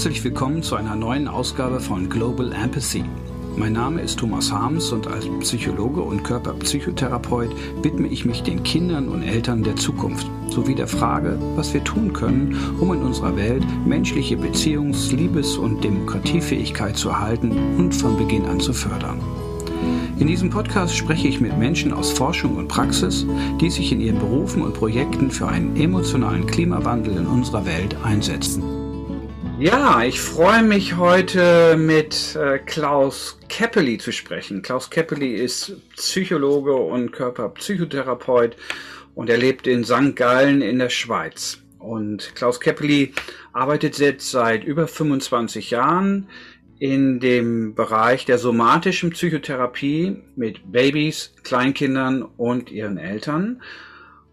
Herzlich willkommen zu einer neuen Ausgabe von Global Empathy. Mein Name ist Thomas Harms und als Psychologe und Körperpsychotherapeut widme ich mich den Kindern und Eltern der Zukunft sowie der Frage, was wir tun können, um in unserer Welt menschliche Beziehungs-, Liebes- und Demokratiefähigkeit zu erhalten und von Beginn an zu fördern. In diesem Podcast spreche ich mit Menschen aus Forschung und Praxis, die sich in ihren Berufen und Projekten für einen emotionalen Klimawandel in unserer Welt einsetzen. Ja, ich freue mich heute mit äh, Klaus Keppeli zu sprechen. Klaus Keppeli ist Psychologe und Körperpsychotherapeut und er lebt in St. Gallen in der Schweiz. Und Klaus Keppeli arbeitet jetzt seit über 25 Jahren in dem Bereich der somatischen Psychotherapie mit Babys, Kleinkindern und ihren Eltern.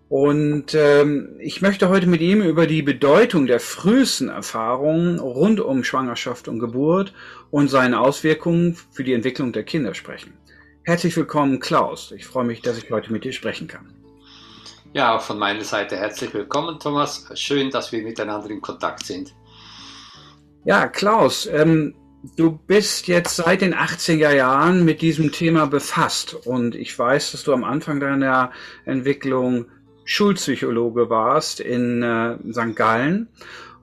Und ähm, ich möchte heute mit ihm über die Bedeutung der frühesten Erfahrungen rund um Schwangerschaft und Geburt und seine Auswirkungen für die Entwicklung der Kinder sprechen. Herzlich willkommen, Klaus. Ich freue mich, dass ich heute mit dir sprechen kann. Ja, von meiner Seite herzlich willkommen, Thomas. Schön, dass wir miteinander in Kontakt sind. Ja, Klaus, ähm, Du bist jetzt seit den 80er Jahren mit diesem Thema befasst und ich weiß, dass du am Anfang deiner Entwicklung Schulpsychologe warst in äh, St. Gallen.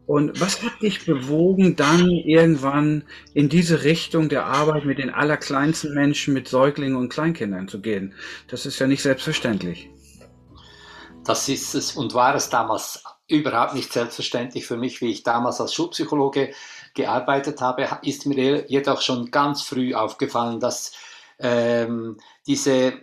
Und was hat dich bewogen, dann irgendwann in diese Richtung der Arbeit mit den allerkleinsten Menschen, mit Säuglingen und Kleinkindern zu gehen? Das ist ja nicht selbstverständlich. Das ist es und war es damals überhaupt nicht selbstverständlich für mich, wie ich damals als Schulpsychologe gearbeitet habe, ist mir jedoch schon ganz früh aufgefallen, dass ähm, diese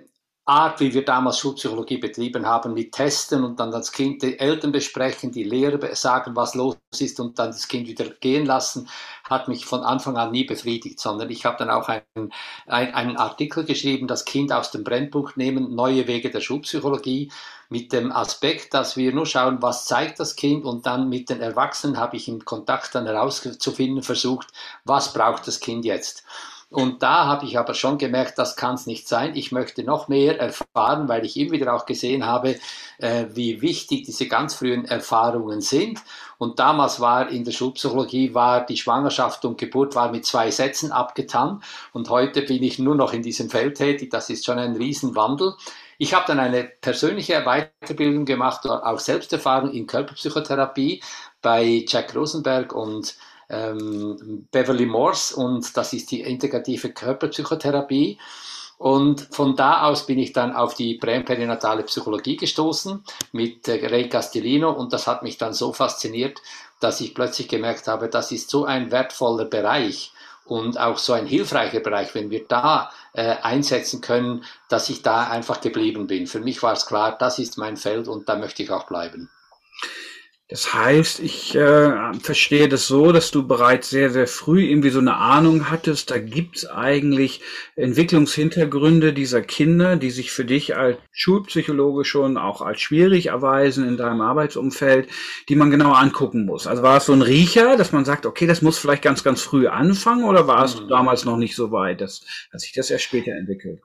Art, wie wir damals Schulpsychologie betrieben haben, mit Testen und dann das Kind die Eltern besprechen, die Lehrer sagen, was los ist und dann das Kind wieder gehen lassen, hat mich von Anfang an nie befriedigt, sondern ich habe dann auch einen, einen Artikel geschrieben, das Kind aus dem Brennpunkt nehmen, neue Wege der Schulpsychologie, mit dem Aspekt, dass wir nur schauen, was zeigt das Kind und dann mit den Erwachsenen habe ich im Kontakt dann herauszufinden versucht, was braucht das Kind jetzt. Und da habe ich aber schon gemerkt, das kann es nicht sein. Ich möchte noch mehr erfahren, weil ich immer wieder auch gesehen habe, äh, wie wichtig diese ganz frühen Erfahrungen sind. Und damals war in der Schulpsychologie war die Schwangerschaft und Geburt war mit zwei Sätzen abgetan. Und heute bin ich nur noch in diesem Feld tätig. Das ist schon ein Riesenwandel. Ich habe dann eine persönliche Weiterbildung gemacht, auch Selbsterfahrung in Körperpsychotherapie bei Jack Rosenberg und ähm, Beverly Morse und das ist die integrative Körperpsychotherapie. Und von da aus bin ich dann auf die präperinatale Psychologie gestoßen mit äh, Ray Castellino und das hat mich dann so fasziniert, dass ich plötzlich gemerkt habe, das ist so ein wertvoller Bereich und auch so ein hilfreicher Bereich, wenn wir da äh, einsetzen können, dass ich da einfach geblieben bin. Für mich war es klar, das ist mein Feld und da möchte ich auch bleiben. Das heißt, ich äh, verstehe das so, dass du bereits sehr, sehr früh irgendwie so eine Ahnung hattest, da gibt's eigentlich Entwicklungshintergründe dieser Kinder, die sich für dich als Schulpsychologe schon auch als schwierig erweisen in deinem Arbeitsumfeld, die man genauer angucken muss. Also war es so ein Riecher, dass man sagt, okay, das muss vielleicht ganz, ganz früh anfangen oder war es mhm. damals noch nicht so weit? Das hat sich das erst später entwickelt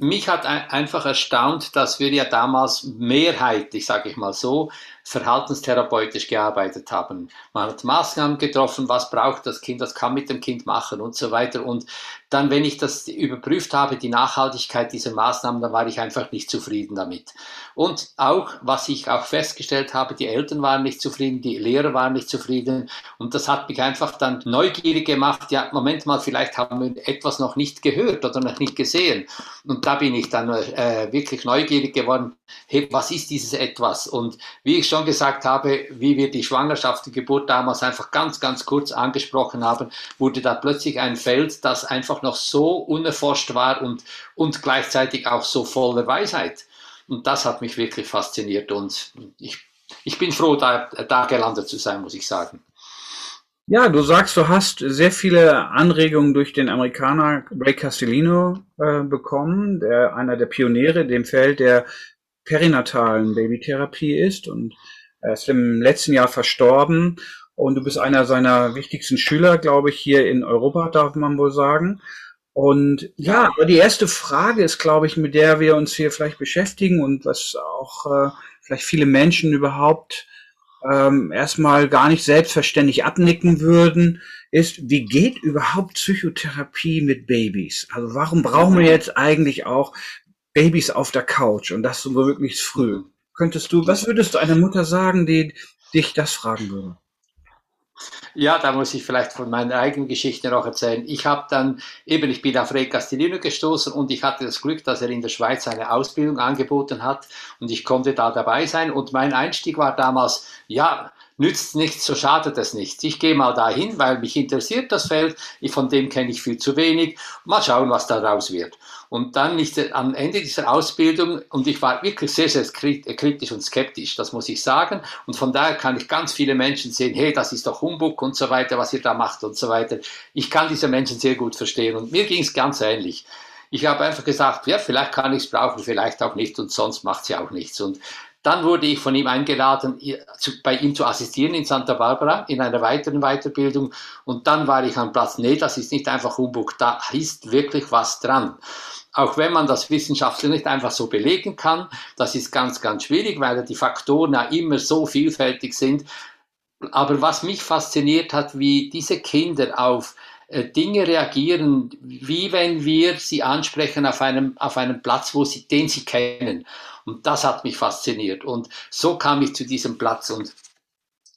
mich hat einfach erstaunt, dass wir ja damals mehrheitlich, sage ich mal so, verhaltenstherapeutisch gearbeitet haben. Man hat Maßnahmen getroffen, was braucht das Kind, was kann mit dem Kind machen und so weiter. Und dann, wenn ich das überprüft habe, die Nachhaltigkeit dieser Maßnahmen, dann war ich einfach nicht zufrieden damit. Und auch, was ich auch festgestellt habe, die Eltern waren nicht zufrieden, die Lehrer waren nicht zufrieden. Und das hat mich einfach dann neugierig gemacht. Ja, Moment mal, vielleicht haben wir etwas noch nicht gehört oder noch nicht gesehen. Und da bin ich dann äh, wirklich neugierig geworden. Hey, was ist dieses etwas? Und wie ich schon gesagt habe, wie wir die Schwangerschaft, die Geburt damals einfach ganz, ganz kurz angesprochen haben, wurde da plötzlich ein Feld, das einfach noch so unerforscht war und, und gleichzeitig auch so voller Weisheit. Und das hat mich wirklich fasziniert und ich, ich bin froh, da, da gelandet zu sein, muss ich sagen. Ja, du sagst, du hast sehr viele Anregungen durch den Amerikaner Ray Castellino äh, bekommen, der einer der Pioniere in dem Feld der perinatalen Babytherapie ist und er ist im letzten Jahr verstorben und du bist einer seiner wichtigsten Schüler, glaube ich, hier in Europa, darf man wohl sagen. Und ja, aber die erste Frage ist, glaube ich, mit der wir uns hier vielleicht beschäftigen und was auch äh, vielleicht viele Menschen überhaupt ähm, erstmal gar nicht selbstverständlich abnicken würden, ist, wie geht überhaupt Psychotherapie mit Babys? Also warum brauchen wir jetzt eigentlich auch Babys auf der Couch und das so wirklich früh? Könntest du, was würdest du einer Mutter sagen, die dich das fragen würde? Ja, da muss ich vielleicht von meiner eigenen Geschichte noch erzählen. Ich habe dann eben, ich bin auf Ray Castellino gestoßen und ich hatte das Glück, dass er in der Schweiz eine Ausbildung angeboten hat und ich konnte da dabei sein. Und mein Einstieg war damals, ja, nützt nichts, so schadet es nichts. Ich gehe mal dahin, weil mich interessiert das Feld, von dem kenne ich viel zu wenig. Mal schauen, was daraus wird. Und dann nicht am Ende dieser Ausbildung, und ich war wirklich sehr, sehr kritisch und skeptisch, das muss ich sagen. Und von daher kann ich ganz viele Menschen sehen, hey, das ist doch Humbug und so weiter, was ihr da macht und so weiter. Ich kann diese Menschen sehr gut verstehen und mir ging es ganz ähnlich. Ich habe einfach gesagt, ja, vielleicht kann ich es brauchen, vielleicht auch nicht und sonst macht sie auch nichts. Und dann wurde ich von ihm eingeladen, bei ihm zu assistieren in Santa Barbara in einer weiteren Weiterbildung. Und dann war ich am Platz, nee, das ist nicht einfach Humbug, da ist wirklich was dran. Auch wenn man das wissenschaftlich nicht einfach so belegen kann, das ist ganz, ganz schwierig, weil die Faktoren ja immer so vielfältig sind. Aber was mich fasziniert hat, wie diese Kinder auf äh, Dinge reagieren, wie wenn wir sie ansprechen auf einem, auf einem Platz, wo sie, den sie kennen. Und das hat mich fasziniert. Und so kam ich zu diesem Platz. Und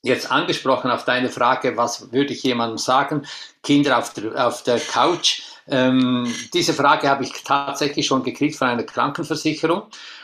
jetzt angesprochen auf deine Frage, was würde ich jemandem sagen? Kinder auf der, auf der Couch. Ähm, diese Frage habe ich tatsächlich schon gekriegt von einer Krankenversicherung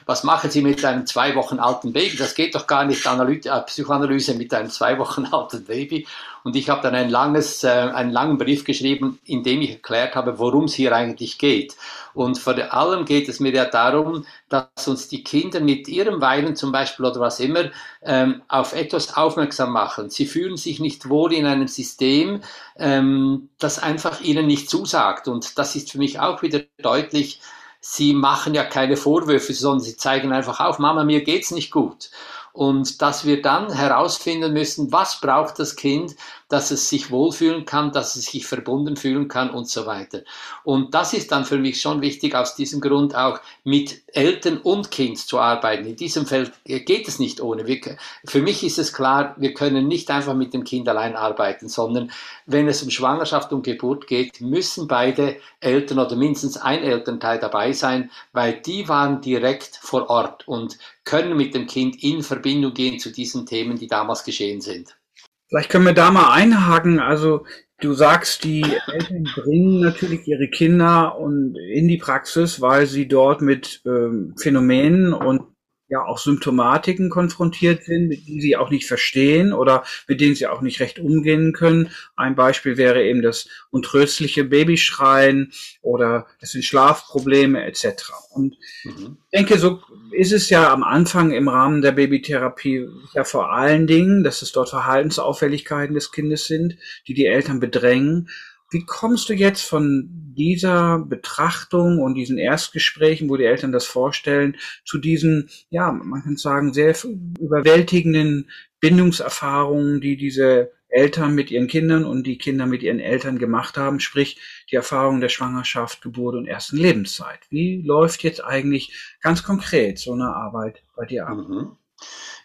was machen Sie mit einem zwei Wochen alten Baby? Das geht doch gar nicht, Analyse, äh, Psychoanalyse mit einem zwei Wochen alten Baby. Und ich habe dann ein langes, äh, einen langen Brief geschrieben, in dem ich erklärt habe, worum es hier eigentlich geht. Und vor allem geht es mir ja darum, dass uns die Kinder mit ihrem Weinen zum Beispiel oder was immer ähm, auf etwas aufmerksam machen. Sie fühlen sich nicht wohl in einem System, ähm, das einfach ihnen nicht zusagt. Und das ist für mich auch wieder deutlich, sie machen ja keine Vorwürfe, sondern sie zeigen einfach auf, Mama, mir geht's nicht gut. Und dass wir dann herausfinden müssen, was braucht das Kind, dass es sich wohlfühlen kann, dass es sich verbunden fühlen kann und so weiter. Und das ist dann für mich schon wichtig, aus diesem Grund auch mit Eltern und Kind zu arbeiten. In diesem Feld geht es nicht ohne. Wir, für mich ist es klar, wir können nicht einfach mit dem Kind allein arbeiten, sondern wenn es um Schwangerschaft und Geburt geht, müssen beide Eltern oder mindestens ein Elternteil dabei sein, weil die waren direkt vor Ort und können mit dem Kind in Verbindung gehen zu diesen Themen, die damals geschehen sind. Vielleicht können wir da mal einhaken. Also du sagst, die Eltern bringen natürlich ihre Kinder und in die Praxis, weil sie dort mit ähm, Phänomenen und ja auch Symptomatiken konfrontiert sind, mit denen sie auch nicht verstehen oder mit denen sie auch nicht recht umgehen können. Ein Beispiel wäre eben das untröstliche Babyschreien oder das sind Schlafprobleme etc. Und mhm. ich denke, so ist es ja am Anfang im Rahmen der Babytherapie ja vor allen Dingen, dass es dort Verhaltensauffälligkeiten des Kindes sind, die die Eltern bedrängen. Wie kommst du jetzt von dieser Betrachtung und diesen Erstgesprächen, wo die Eltern das vorstellen, zu diesen, ja, man kann sagen, sehr überwältigenden Bindungserfahrungen, die diese Eltern mit ihren Kindern und die Kinder mit ihren Eltern gemacht haben, sprich die Erfahrung der Schwangerschaft, Geburt und ersten Lebenszeit. Wie läuft jetzt eigentlich ganz konkret so eine Arbeit bei dir ab? Mhm.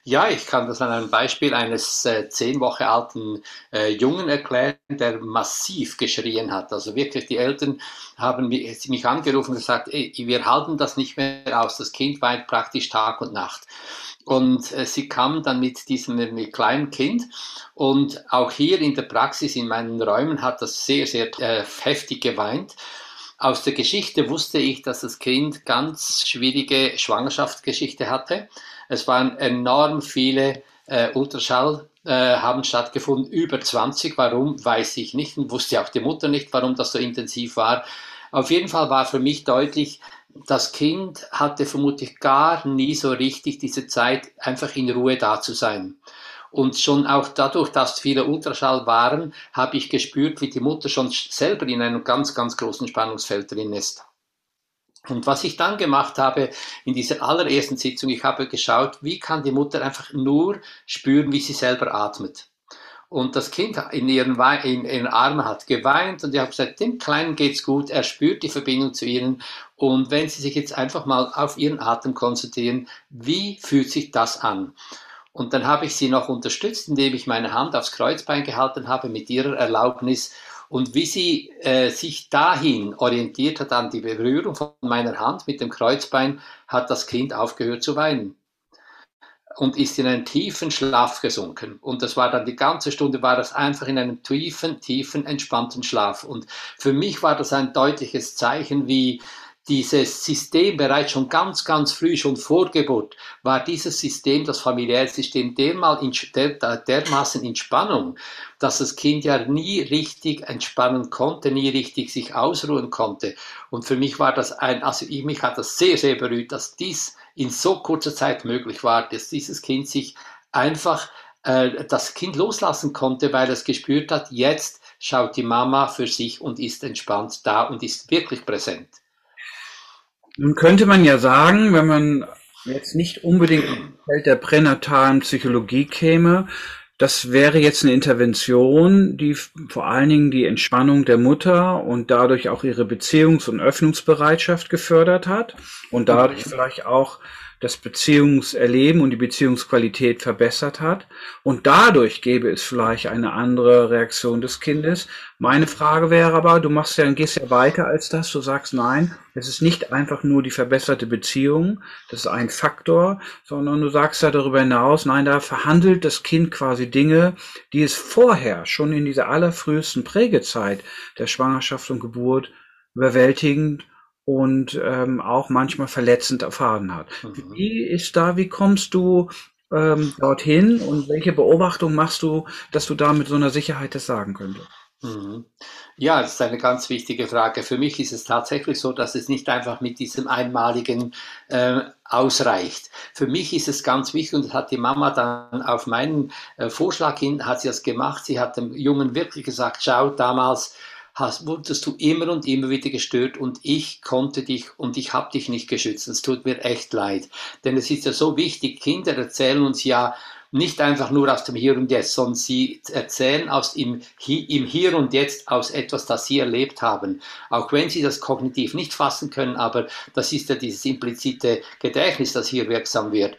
Ja, ich kann das an einem Beispiel eines äh, zehn Wochen alten äh, Jungen erklären, der massiv geschrien hat. Also wirklich, die Eltern haben mich, mich angerufen und gesagt, ey, wir halten das nicht mehr aus. Das Kind weint praktisch Tag und Nacht. Und äh, sie kam dann mit diesem mit kleinen Kind und auch hier in der Praxis in meinen Räumen hat das sehr, sehr äh, heftig geweint. Aus der Geschichte wusste ich, dass das Kind ganz schwierige Schwangerschaftsgeschichte hatte. Es waren enorm viele äh, Ultraschall äh, haben stattgefunden, über 20. Warum, weiß ich nicht und wusste auch die Mutter nicht, warum das so intensiv war. Auf jeden Fall war für mich deutlich, das Kind hatte vermutlich gar nie so richtig diese Zeit, einfach in Ruhe da zu sein. Und schon auch dadurch, dass viele Ultraschall waren, habe ich gespürt, wie die Mutter schon selber in einem ganz, ganz großen Spannungsfeld drin ist. Und was ich dann gemacht habe in dieser allerersten Sitzung, ich habe geschaut, wie kann die Mutter einfach nur spüren, wie sie selber atmet. Und das Kind in ihren, in ihren Armen hat geweint und ich habe gesagt, dem Kleinen geht's gut, er spürt die Verbindung zu ihnen. Und wenn Sie sich jetzt einfach mal auf Ihren Atem konzentrieren, wie fühlt sich das an? Und dann habe ich sie noch unterstützt, indem ich meine Hand aufs Kreuzbein gehalten habe mit ihrer Erlaubnis. Und wie sie äh, sich dahin orientiert hat an die Berührung von meiner Hand mit dem Kreuzbein, hat das Kind aufgehört zu weinen und ist in einen tiefen Schlaf gesunken. Und das war dann die ganze Stunde, war das einfach in einem tiefen, tiefen, entspannten Schlaf. Und für mich war das ein deutliches Zeichen, wie dieses System bereits schon ganz, ganz früh, schon vor Geburt, war dieses System, das familiäre System, dermaßen in Spannung, dass das Kind ja nie richtig entspannen konnte, nie richtig sich ausruhen konnte. Und für mich war das ein, also ich, mich hat das sehr, sehr berührt, dass dies in so kurzer Zeit möglich war, dass dieses Kind sich einfach äh, das Kind loslassen konnte, weil es gespürt hat, jetzt schaut die Mama für sich und ist entspannt da und ist wirklich präsent. Nun könnte man ja sagen, wenn man jetzt nicht unbedingt im Feld der pränatalen Psychologie käme, das wäre jetzt eine Intervention, die vor allen Dingen die Entspannung der Mutter und dadurch auch ihre Beziehungs- und Öffnungsbereitschaft gefördert hat und dadurch vielleicht auch das Beziehungserleben und die Beziehungsqualität verbessert hat. Und dadurch gäbe es vielleicht eine andere Reaktion des Kindes. Meine Frage wäre aber, du machst ja, gehst ja weiter als das. Du sagst, nein, es ist nicht einfach nur die verbesserte Beziehung. Das ist ein Faktor, sondern du sagst ja darüber hinaus, nein, da verhandelt das Kind quasi Dinge, die es vorher schon in dieser allerfrühesten Prägezeit der Schwangerschaft und Geburt überwältigend und ähm, auch manchmal verletzend erfahren hat. Mhm. Wie ist da, wie kommst du ähm, dorthin und welche Beobachtung machst du, dass du da mit so einer Sicherheit das sagen könntest? Mhm. Ja, das ist eine ganz wichtige Frage. Für mich ist es tatsächlich so, dass es nicht einfach mit diesem einmaligen äh, ausreicht. Für mich ist es ganz wichtig und das hat die Mama dann auf meinen äh, Vorschlag hin, hat sie das gemacht. Sie hat dem Jungen wirklich gesagt, schau, damals hast, wurdest du immer und immer wieder gestört und ich konnte dich und ich habe dich nicht geschützt. Es tut mir echt leid. Denn es ist ja so wichtig, Kinder erzählen uns ja nicht einfach nur aus dem Hier und Jetzt, sondern sie erzählen aus im, im Hier und Jetzt aus etwas, das sie erlebt haben. Auch wenn sie das kognitiv nicht fassen können, aber das ist ja dieses implizite Gedächtnis, das hier wirksam wird.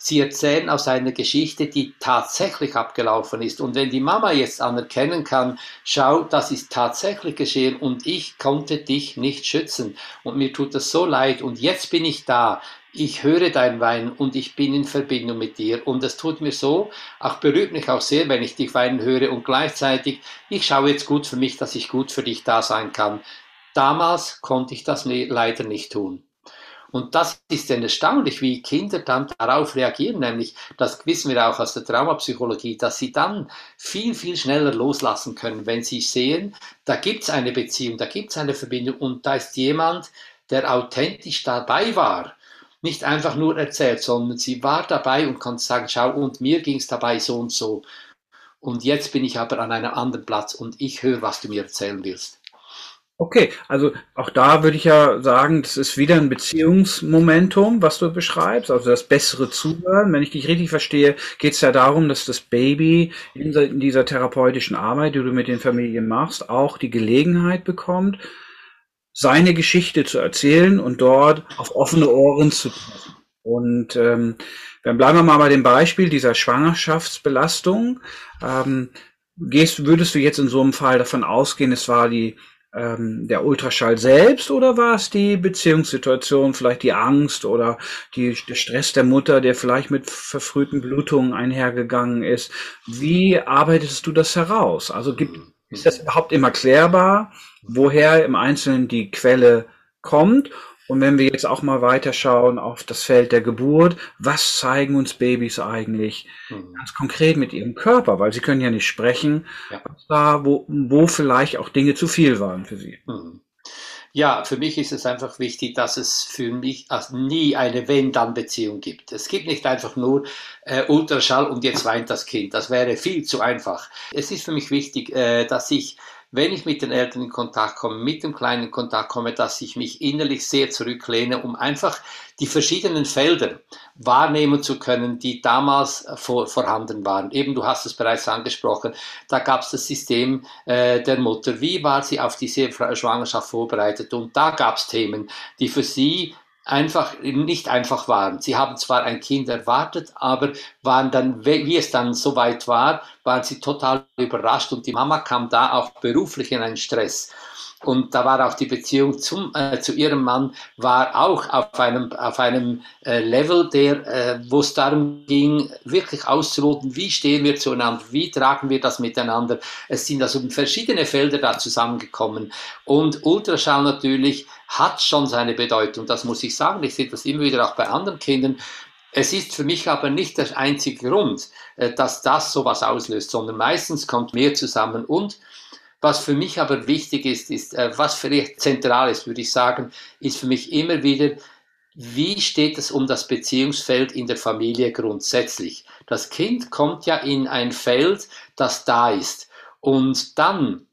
Sie erzählen aus einer Geschichte, die tatsächlich abgelaufen ist. Und wenn die Mama jetzt anerkennen kann, schau, das ist tatsächlich geschehen und ich konnte dich nicht schützen und mir tut das so leid und jetzt bin ich da, ich höre dein Weinen und ich bin in Verbindung mit dir und es tut mir so, auch berührt mich auch sehr, wenn ich dich weinen höre und gleichzeitig, ich schaue jetzt gut für mich, dass ich gut für dich da sein kann. Damals konnte ich das leider nicht tun. Und das ist dann erstaunlich, wie Kinder dann darauf reagieren, nämlich, das wissen wir auch aus der Traumapsychologie, dass sie dann viel, viel schneller loslassen können, wenn sie sehen, da gibt es eine Beziehung, da gibt es eine Verbindung und da ist jemand, der authentisch dabei war. Nicht einfach nur erzählt, sondern sie war dabei und konnte sagen, schau, und mir ging es dabei so und so. Und jetzt bin ich aber an einem anderen Platz und ich höre, was du mir erzählen willst. Okay, also auch da würde ich ja sagen, das ist wieder ein Beziehungsmomentum, was du beschreibst, also das bessere Zuhören. Wenn ich dich richtig verstehe, geht es ja darum, dass das Baby in dieser therapeutischen Arbeit, die du mit den Familien machst, auch die Gelegenheit bekommt, seine Geschichte zu erzählen und dort auf offene Ohren zu treffen. Und ähm, dann bleiben wir mal bei dem Beispiel dieser Schwangerschaftsbelastung. Ähm, gehst, würdest du jetzt in so einem Fall davon ausgehen, es war die ähm, der Ultraschall selbst oder war es die Beziehungssituation, vielleicht die Angst oder die, der Stress der Mutter, der vielleicht mit verfrühten Blutungen einhergegangen ist? Wie arbeitest du das heraus? Also gibt, ist das überhaupt immer klärbar, woher im Einzelnen die Quelle kommt? Und wenn wir jetzt auch mal weiterschauen auf das Feld der Geburt, was zeigen uns Babys eigentlich mhm. ganz konkret mit ihrem Körper? Weil sie können ja nicht sprechen, ja. Da, wo, wo vielleicht auch Dinge zu viel waren für sie. Mhm. Ja, für mich ist es einfach wichtig, dass es für mich also nie eine Wenn-Dann-Beziehung gibt. Es gibt nicht einfach nur äh, Ultraschall und jetzt weint das Kind. Das wäre viel zu einfach. Es ist für mich wichtig, äh, dass ich wenn ich mit den Eltern in Kontakt komme, mit dem Kleinen in Kontakt komme, dass ich mich innerlich sehr zurücklehne, um einfach die verschiedenen Felder wahrnehmen zu können, die damals vor, vorhanden waren. Eben, du hast es bereits angesprochen, da gab es das System äh, der Mutter. Wie war sie auf diese Schwangerschaft vorbereitet? Und da gab es Themen, die für sie einfach nicht einfach waren. Sie haben zwar ein Kind erwartet, aber waren dann, wie es dann soweit war, waren sie total überrascht und die Mama kam da auch beruflich in einen Stress. Und da war auch die Beziehung zum, äh, zu ihrem Mann war auch auf einem, auf einem äh, Level, der, äh, wo es darum ging, wirklich auszuloten, wie stehen wir zueinander, wie tragen wir das miteinander. Es sind also verschiedene Felder da zusammengekommen. Und Ultraschall natürlich hat schon seine Bedeutung, das muss ich sagen. Ich sehe das immer wieder auch bei anderen Kindern. Es ist für mich aber nicht der einzige Grund, äh, dass das sowas auslöst, sondern meistens kommt mehr zusammen und was für mich aber wichtig ist, ist, äh, was vielleicht zentral ist, würde ich sagen, ist für mich immer wieder, wie steht es um das Beziehungsfeld in der Familie grundsätzlich? Das Kind kommt ja in ein Feld, das da ist. Und dann,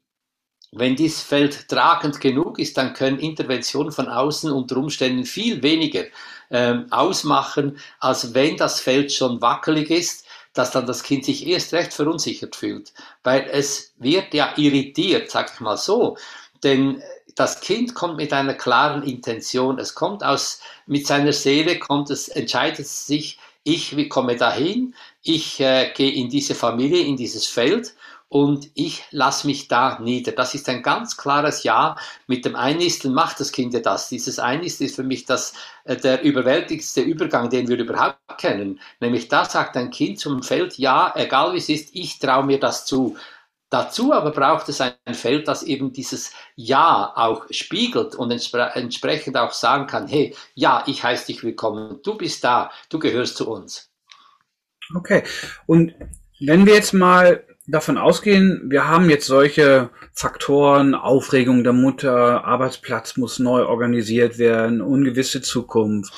wenn dieses Feld tragend genug ist, dann können Interventionen von außen unter Umständen viel weniger ähm, ausmachen, als wenn das Feld schon wackelig ist dass dann das Kind sich erst recht verunsichert fühlt, weil es wird ja irritiert, sag ich mal so, denn das Kind kommt mit einer klaren Intention, es kommt aus, mit seiner Seele kommt es, entscheidet sich, ich komme dahin, ich äh, gehe in diese Familie, in dieses Feld und ich lasse mich da nieder. Das ist ein ganz klares Ja. Mit dem Einnisteln macht das Kind ja das. Dieses Einnisteln ist für mich das, äh, der überwältigste Übergang, den wir überhaupt kennen. Nämlich da sagt ein Kind zum Feld, ja, egal wie es ist, ich traue mir das zu. Dazu aber braucht es ein Feld, das eben dieses Ja auch spiegelt und entspre entsprechend auch sagen kann, hey, ja, ich heiße dich willkommen, du bist da, du gehörst zu uns. Okay, und wenn wir jetzt mal davon ausgehen, wir haben jetzt solche Faktoren, Aufregung der Mutter, Arbeitsplatz muss neu organisiert werden, ungewisse Zukunft,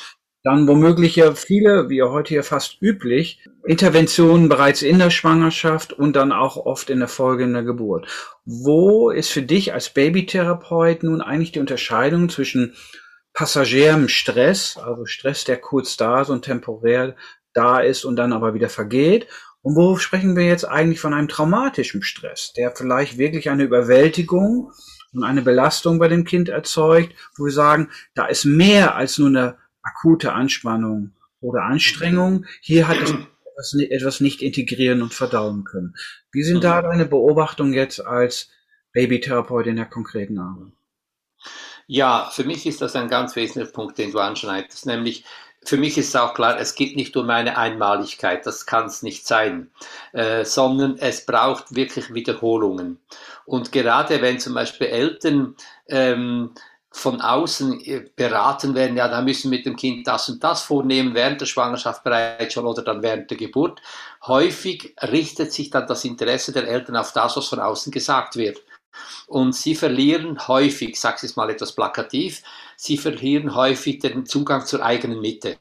dann womöglich ja viele, wie heute hier fast üblich, Interventionen bereits in der Schwangerschaft und dann auch oft in der Folge in der Geburt. Wo ist für dich als Babytherapeut nun eigentlich die Unterscheidung zwischen passagierem Stress, also Stress, der kurz da ist und temporär da ist und dann aber wieder vergeht, und wo sprechen wir jetzt eigentlich von einem traumatischen Stress, der vielleicht wirklich eine Überwältigung und eine Belastung bei dem Kind erzeugt, wo wir sagen, da ist mehr als nur eine akute Anspannung oder Anstrengung. Hier hat es etwas nicht integrieren und verdauen können. Wie sind da mhm. deine Beobachtungen jetzt als Babytherapeut in der konkreten Arbeit? Ja, für mich ist das ein ganz wesentlicher Punkt, den du anschneidest, nämlich für mich ist auch klar, es geht nicht um eine Einmaligkeit, das kann es nicht sein, äh, sondern es braucht wirklich Wiederholungen. Und gerade wenn zum Beispiel Eltern ähm, von außen äh, beraten werden, ja, da müssen wir mit dem Kind das und das vornehmen, während der Schwangerschaft bereits schon oder dann während der Geburt. Häufig richtet sich dann das Interesse der Eltern auf das, was von außen gesagt wird. Und sie verlieren häufig, ich sage es mal etwas plakativ, sie verlieren häufig den Zugang zur eigenen Mitte.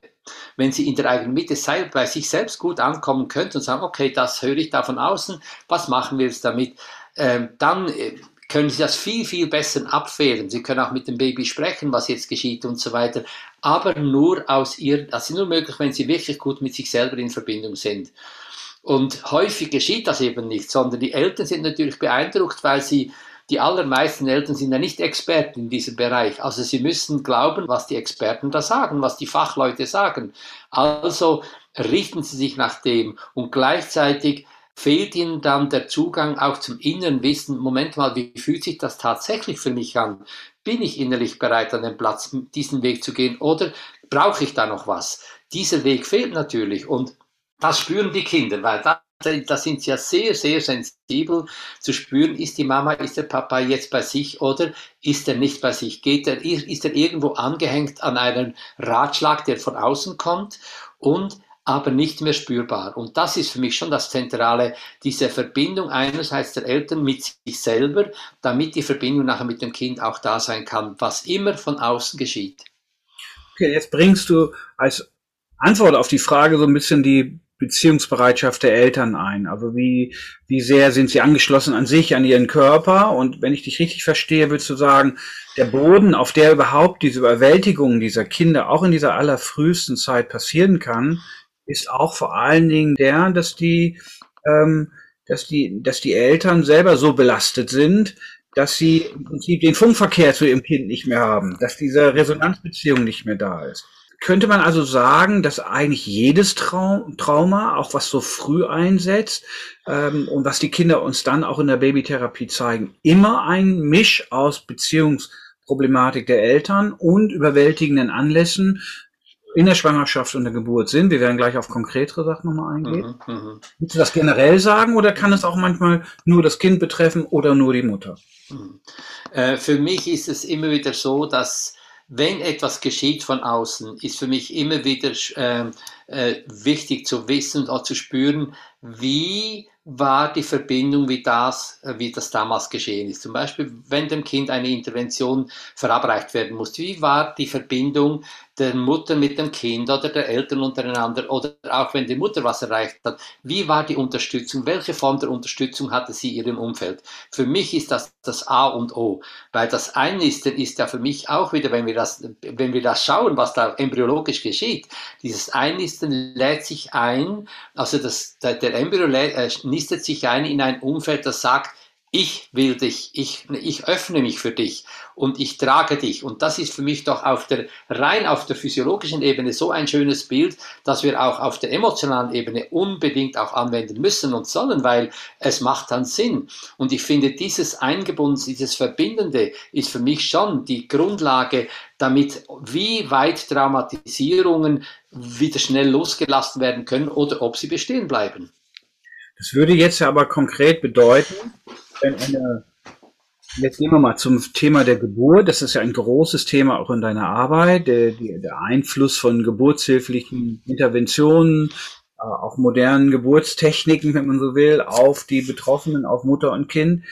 Wenn sie in der eigenen Mitte bei sich selbst gut ankommen könnten und sagen, okay, das höre ich da von außen, was machen wir jetzt damit? Ähm, dann äh, können sie das viel, viel besser abfedern. Sie können auch mit dem Baby sprechen, was jetzt geschieht und so weiter. Aber nur aus ihr, das ist nur möglich, wenn sie wirklich gut mit sich selber in Verbindung sind. Und häufig geschieht das eben nicht, sondern die Eltern sind natürlich beeindruckt, weil sie die allermeisten Eltern sind ja nicht Experten in diesem Bereich. Also sie müssen glauben, was die Experten da sagen, was die Fachleute sagen. Also richten sie sich nach dem und gleichzeitig fehlt ihnen dann der Zugang auch zum inneren Wissen. Moment mal, wie fühlt sich das tatsächlich für mich an? Bin ich innerlich bereit, an den Platz diesen Weg zu gehen oder brauche ich da noch was? Dieser Weg fehlt natürlich und das spüren die Kinder, weil da da sind sie ja sehr, sehr sensibel zu spüren, ist die Mama, ist der Papa jetzt bei sich oder ist er nicht bei sich? Geht er, ist er irgendwo angehängt an einen Ratschlag, der von außen kommt und aber nicht mehr spürbar. Und das ist für mich schon das Zentrale, diese Verbindung einerseits der Eltern mit sich selber, damit die Verbindung nachher mit dem Kind auch da sein kann, was immer von außen geschieht. Okay, jetzt bringst du als Antwort auf die Frage so ein bisschen die Beziehungsbereitschaft der Eltern ein? Also wie, wie sehr sind sie angeschlossen an sich, an ihren Körper? Und wenn ich dich richtig verstehe, willst du sagen, der Boden, auf der überhaupt diese Überwältigung dieser Kinder auch in dieser allerfrühesten Zeit passieren kann, ist auch vor allen Dingen der, dass die, ähm, dass die, dass die Eltern selber so belastet sind, dass sie im Prinzip den Funkverkehr zu ihrem Kind nicht mehr haben, dass diese Resonanzbeziehung nicht mehr da ist. Könnte man also sagen, dass eigentlich jedes Trau Trauma, auch was so früh einsetzt ähm, und was die Kinder uns dann auch in der Babytherapie zeigen, immer ein Misch aus Beziehungsproblematik der Eltern und überwältigenden Anlässen in der Schwangerschaft und der Geburt sind. Wir werden gleich auf konkretere Sachen nochmal eingehen. Mhm, mh. Willst du das generell sagen oder kann es auch manchmal nur das Kind betreffen oder nur die Mutter? Mhm. Äh, für mich ist es immer wieder so, dass wenn etwas geschieht von außen, ist für mich immer wieder äh, äh, wichtig zu wissen und auch zu spüren, wie war die Verbindung, wie das, äh, wie das damals geschehen ist. Zum Beispiel, wenn dem Kind eine Intervention verabreicht werden muss, wie war die Verbindung der Mutter mit dem Kind oder der Eltern untereinander oder auch wenn die Mutter was erreicht hat, wie war die Unterstützung, welche Form der Unterstützung hatte sie ihrem Umfeld. Für mich ist das das A und O, weil das Einnisten ist ja für mich auch wieder, wenn wir das, wenn wir das schauen, was da embryologisch geschieht, dieses Einnisten lädt sich ein, also das, der, der Embryo lädt, äh, nistet sich ein in ein Umfeld, das sagt, ich will dich, ich, ich öffne mich für dich und ich trage dich. Und das ist für mich doch auf der, rein auf der physiologischen Ebene so ein schönes Bild, dass wir auch auf der emotionalen Ebene unbedingt auch anwenden müssen und sollen, weil es macht dann Sinn. Und ich finde, dieses Eingebunden, dieses Verbindende ist für mich schon die Grundlage, damit wie weit Traumatisierungen wieder schnell losgelassen werden können oder ob sie bestehen bleiben. Das würde jetzt aber konkret bedeuten, wenn eine, jetzt gehen wir mal zum Thema der Geburt. Das ist ja ein großes Thema auch in deiner Arbeit, der, der Einfluss von geburtshilflichen Interventionen, äh, auch modernen Geburtstechniken, wenn man so will, auf die Betroffenen, auf Mutter und Kind.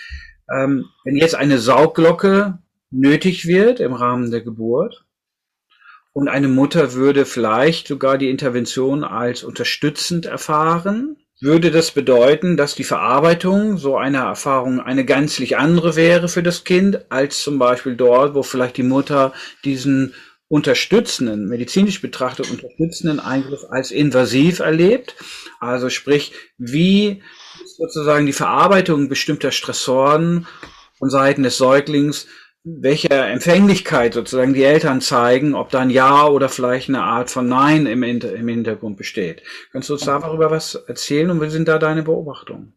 Ähm, wenn jetzt eine Saugglocke nötig wird im Rahmen der Geburt und eine Mutter würde vielleicht sogar die Intervention als unterstützend erfahren, würde das bedeuten, dass die Verarbeitung so einer Erfahrung eine gänzlich andere wäre für das Kind, als zum Beispiel dort, wo vielleicht die Mutter diesen unterstützenden, medizinisch betrachtet unterstützenden Eingriff als invasiv erlebt. Also sprich, wie sozusagen die Verarbeitung bestimmter Stressoren von Seiten des Säuglings welche Empfänglichkeit sozusagen die Eltern zeigen, ob da ein Ja oder vielleicht eine Art von Nein im, im Hintergrund besteht. Kannst du uns darüber was erzählen und wie sind da deine Beobachtungen?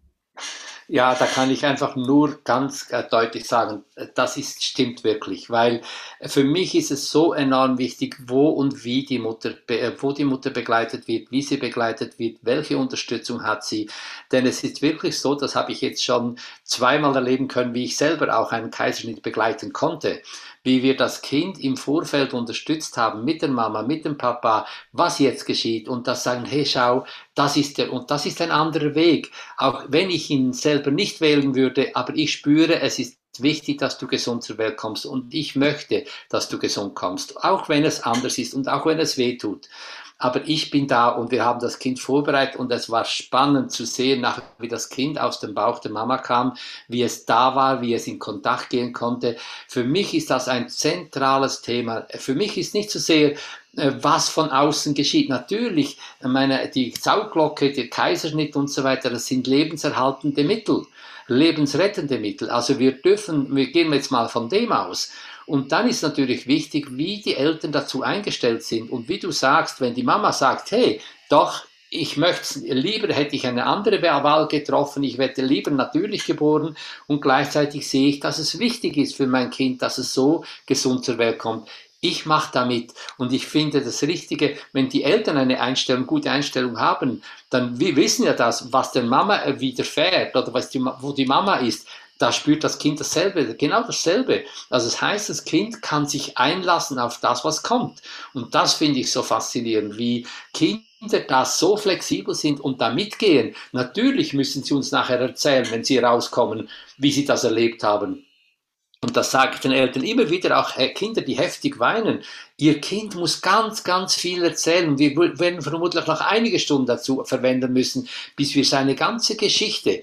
Ja, da kann ich einfach nur ganz äh, deutlich sagen, äh, das ist, stimmt wirklich, weil äh, für mich ist es so enorm wichtig, wo und wie die Mutter, wo die Mutter begleitet wird, wie sie begleitet wird, welche Unterstützung hat sie. Denn es ist wirklich so, das habe ich jetzt schon zweimal erleben können, wie ich selber auch einen Kaiserschnitt begleiten konnte wie wir das Kind im Vorfeld unterstützt haben mit der Mama, mit dem Papa, was jetzt geschieht und das sagen, hey schau, das ist der und das ist ein anderer Weg. Auch wenn ich ihn selber nicht wählen würde, aber ich spüre, es ist wichtig, dass du gesund zur Welt kommst und ich möchte, dass du gesund kommst, auch wenn es anders ist und auch wenn es weh tut aber ich bin da und wir haben das Kind vorbereitet und es war spannend zu sehen, nach, wie das Kind aus dem Bauch der Mama kam, wie es da war, wie es in Kontakt gehen konnte. Für mich ist das ein zentrales Thema. Für mich ist nicht so sehr, äh, was von außen geschieht. Natürlich, meine, die Sauglocke, der Kaiserschnitt und so weiter, das sind lebenserhaltende Mittel, lebensrettende Mittel. Also wir dürfen, wir gehen jetzt mal von dem aus. Und dann ist natürlich wichtig, wie die Eltern dazu eingestellt sind. Und wie du sagst, wenn die Mama sagt, hey, doch, ich möchte lieber, hätte ich eine andere Wahl getroffen, ich werde lieber natürlich geboren und gleichzeitig sehe ich, dass es wichtig ist für mein Kind, dass es so gesund zur Welt kommt. Ich mache damit und ich finde das Richtige, wenn die Eltern eine Einstellung, gute Einstellung haben, dann wir wissen ja das, was der Mama widerfährt oder was die, wo die Mama ist, da spürt das Kind dasselbe, genau dasselbe. Also das heißt, das Kind kann sich einlassen auf das, was kommt. Und das finde ich so faszinierend, wie Kinder da so flexibel sind und da mitgehen. Natürlich müssen sie uns nachher erzählen, wenn sie rauskommen, wie sie das erlebt haben. Und das sage ich den Eltern immer wieder, auch Kinder, die heftig weinen. Ihr Kind muss ganz, ganz viel erzählen. Wir werden vermutlich noch einige Stunden dazu verwenden müssen, bis wir seine ganze Geschichte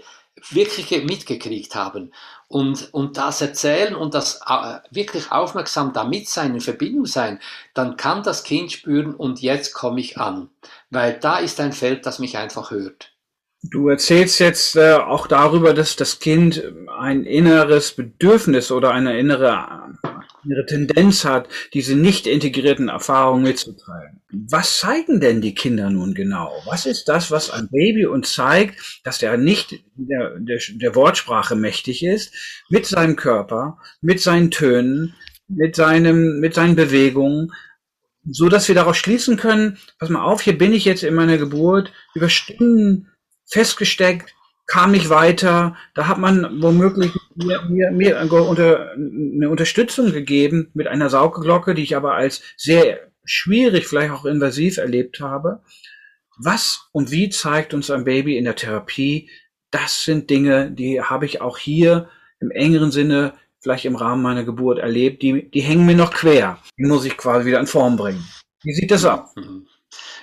wirklich mitgekriegt haben und, und das erzählen und das äh, wirklich aufmerksam damit sein, in Verbindung sein, dann kann das Kind spüren und jetzt komme ich an, weil da ist ein Feld, das mich einfach hört. Du erzählst jetzt äh, auch darüber, dass das Kind ein inneres Bedürfnis oder eine innere, innere Tendenz hat, diese nicht integrierten Erfahrungen mitzuteilen. Was zeigen denn die Kinder nun genau? Was ist das, was ein Baby uns zeigt, dass der nicht der, der, der Wortsprache mächtig ist, mit seinem Körper, mit seinen Tönen, mit seinem, mit seinen Bewegungen, so dass wir daraus schließen können, pass mal auf, hier bin ich jetzt in meiner Geburt über Stunden festgesteckt, kam nicht weiter. Da hat man womöglich mir, mir, mir eine Unterstützung gegeben mit einer Saugeglocke, die ich aber als sehr schwierig, vielleicht auch invasiv erlebt habe. Was und wie zeigt uns ein Baby in der Therapie? Das sind Dinge, die habe ich auch hier im engeren Sinne vielleicht im Rahmen meiner Geburt erlebt. Die, die hängen mir noch quer. Die muss ich quasi wieder in Form bringen. Wie sieht das aus? Mhm.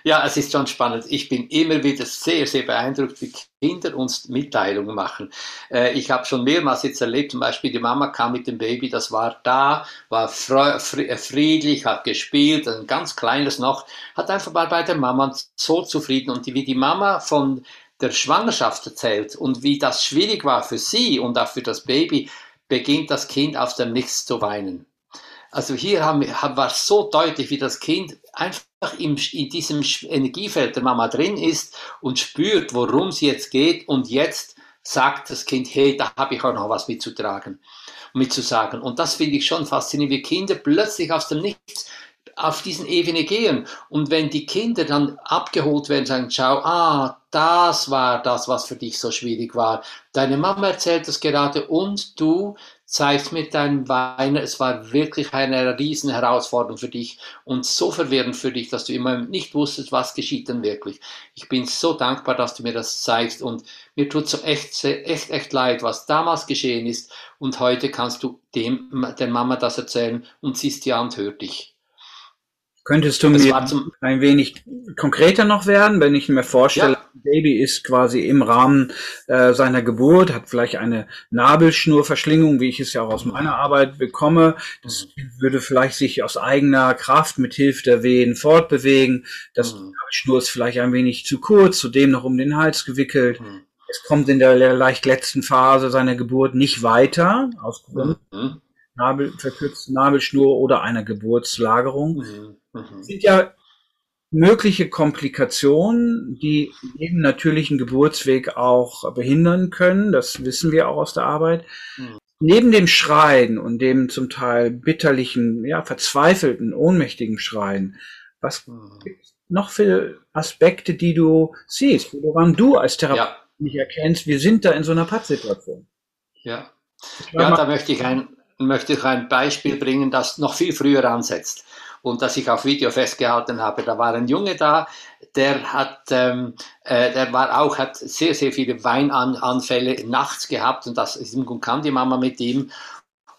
Ja, es ist schon spannend. Ich bin immer wieder sehr, sehr beeindruckt, wie Kinder uns Mitteilungen machen. Äh, ich habe schon mehrmals jetzt erlebt, zum Beispiel die Mama kam mit dem Baby, das war da, war äh, friedlich, hat gespielt, ein ganz kleines noch, hat einfach mal bei der Mama so zufrieden und wie die Mama von der Schwangerschaft erzählt und wie das schwierig war für sie und auch für das Baby, beginnt das Kind aus dem Nichts zu weinen. Also hier haben, war so deutlich, wie das Kind einfach im, in diesem Energiefeld der Mama drin ist und spürt, worum es jetzt geht und jetzt sagt das Kind, hey, da habe ich auch noch was mitzutragen, mitzusagen. Und das finde ich schon faszinierend, wie Kinder plötzlich aus dem Nichts auf diesen Ebene gehen. Und wenn die Kinder dann abgeholt werden, sagen, schau, ah, das war das, was für dich so schwierig war. Deine Mama erzählt das gerade und du zeigst mit deinem Weinen, es war wirklich eine riesen Herausforderung für dich und so verwirrend für dich, dass du immer nicht wusstest, was geschieht denn wirklich. Ich bin so dankbar, dass du mir das zeigst und mir tut so echt, echt, echt leid, was damals geschehen ist und heute kannst du dem, der Mama das erzählen und sie ist ja und hört dich. Könntest du mir ein wenig konkreter noch werden, wenn ich mir vorstelle, ja. Baby ist quasi im Rahmen äh, seiner Geburt, hat vielleicht eine Nabelschnurverschlingung, wie ich es ja auch aus meiner Arbeit bekomme. Das würde vielleicht sich aus eigener Kraft mit Hilfe der Wehen fortbewegen. Das mhm. Nabelschnur ist vielleicht ein wenig zu kurz, zudem noch um den Hals gewickelt. Mhm. Es kommt in der leicht letzten Phase seiner Geburt nicht weiter, aus mhm. Nabel, verkürzten Nabelschnur oder einer Geburtslagerung. Mhm. Mhm. sind ja mögliche Komplikationen, die den natürlichen Geburtsweg auch behindern können. Das wissen wir auch aus der Arbeit. Mhm. Neben dem Schreien und dem zum Teil bitterlichen, ja, verzweifelten, ohnmächtigen Schreien, was mhm. noch für Aspekte, die du siehst, woran du als Therapeut ja. nicht erkennst, wir sind da in so einer Pattsituation? Ja, ja da möchte ich, ein, möchte ich ein Beispiel bringen, das noch viel früher ansetzt und das ich auf Video festgehalten habe. Da war ein Junge da, der hat, ähm, äh, der war auch, hat sehr, sehr viele Weinanfälle nachts gehabt und das kam die Mama mit ihm.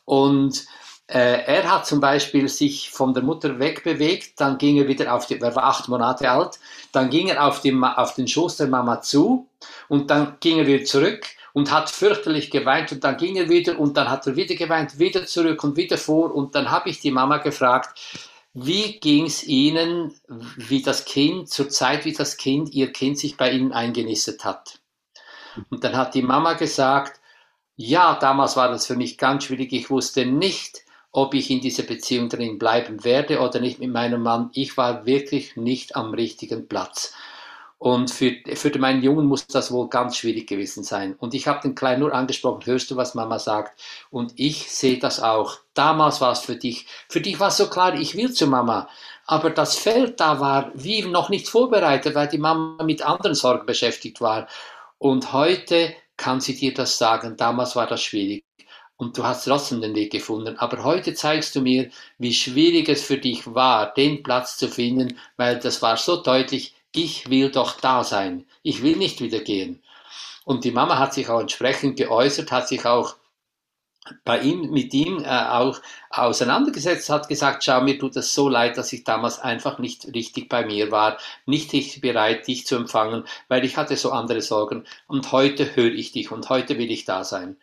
Und äh, er hat zum Beispiel sich von der Mutter wegbewegt, dann ging er wieder auf die, er war acht Monate alt, dann ging er auf, die, auf den Schoß der Mama zu und dann ging er wieder zurück und hat fürchterlich geweint und dann ging er wieder und dann hat er wieder geweint, wieder zurück und wieder vor und dann habe ich die Mama gefragt, wie ging es Ihnen, wie das Kind, zur Zeit, wie das Kind, Ihr Kind sich bei Ihnen eingenistet hat? Und dann hat die Mama gesagt, ja, damals war das für mich ganz schwierig. Ich wusste nicht, ob ich in dieser Beziehung drin bleiben werde oder nicht mit meinem Mann. Ich war wirklich nicht am richtigen Platz. Und für, für meinen Jungen muss das wohl ganz schwierig gewesen sein. Und ich habe den Kleinen nur angesprochen, hörst du, was Mama sagt? Und ich sehe das auch. Damals war es für dich, für dich war es so klar, ich will zu Mama. Aber das Feld da war wie noch nicht vorbereitet, weil die Mama mit anderen Sorgen beschäftigt war. Und heute kann sie dir das sagen, damals war das schwierig. Und du hast trotzdem den Weg gefunden. Aber heute zeigst du mir, wie schwierig es für dich war, den Platz zu finden, weil das war so deutlich, ich will doch da sein, ich will nicht wieder gehen. Und die Mama hat sich auch entsprechend geäußert, hat sich auch bei ihm, mit ihm äh, auch auseinandergesetzt, hat gesagt, schau, mir tut es so leid, dass ich damals einfach nicht richtig bei mir war, nicht richtig bereit, dich zu empfangen, weil ich hatte so andere Sorgen und heute höre ich dich und heute will ich da sein.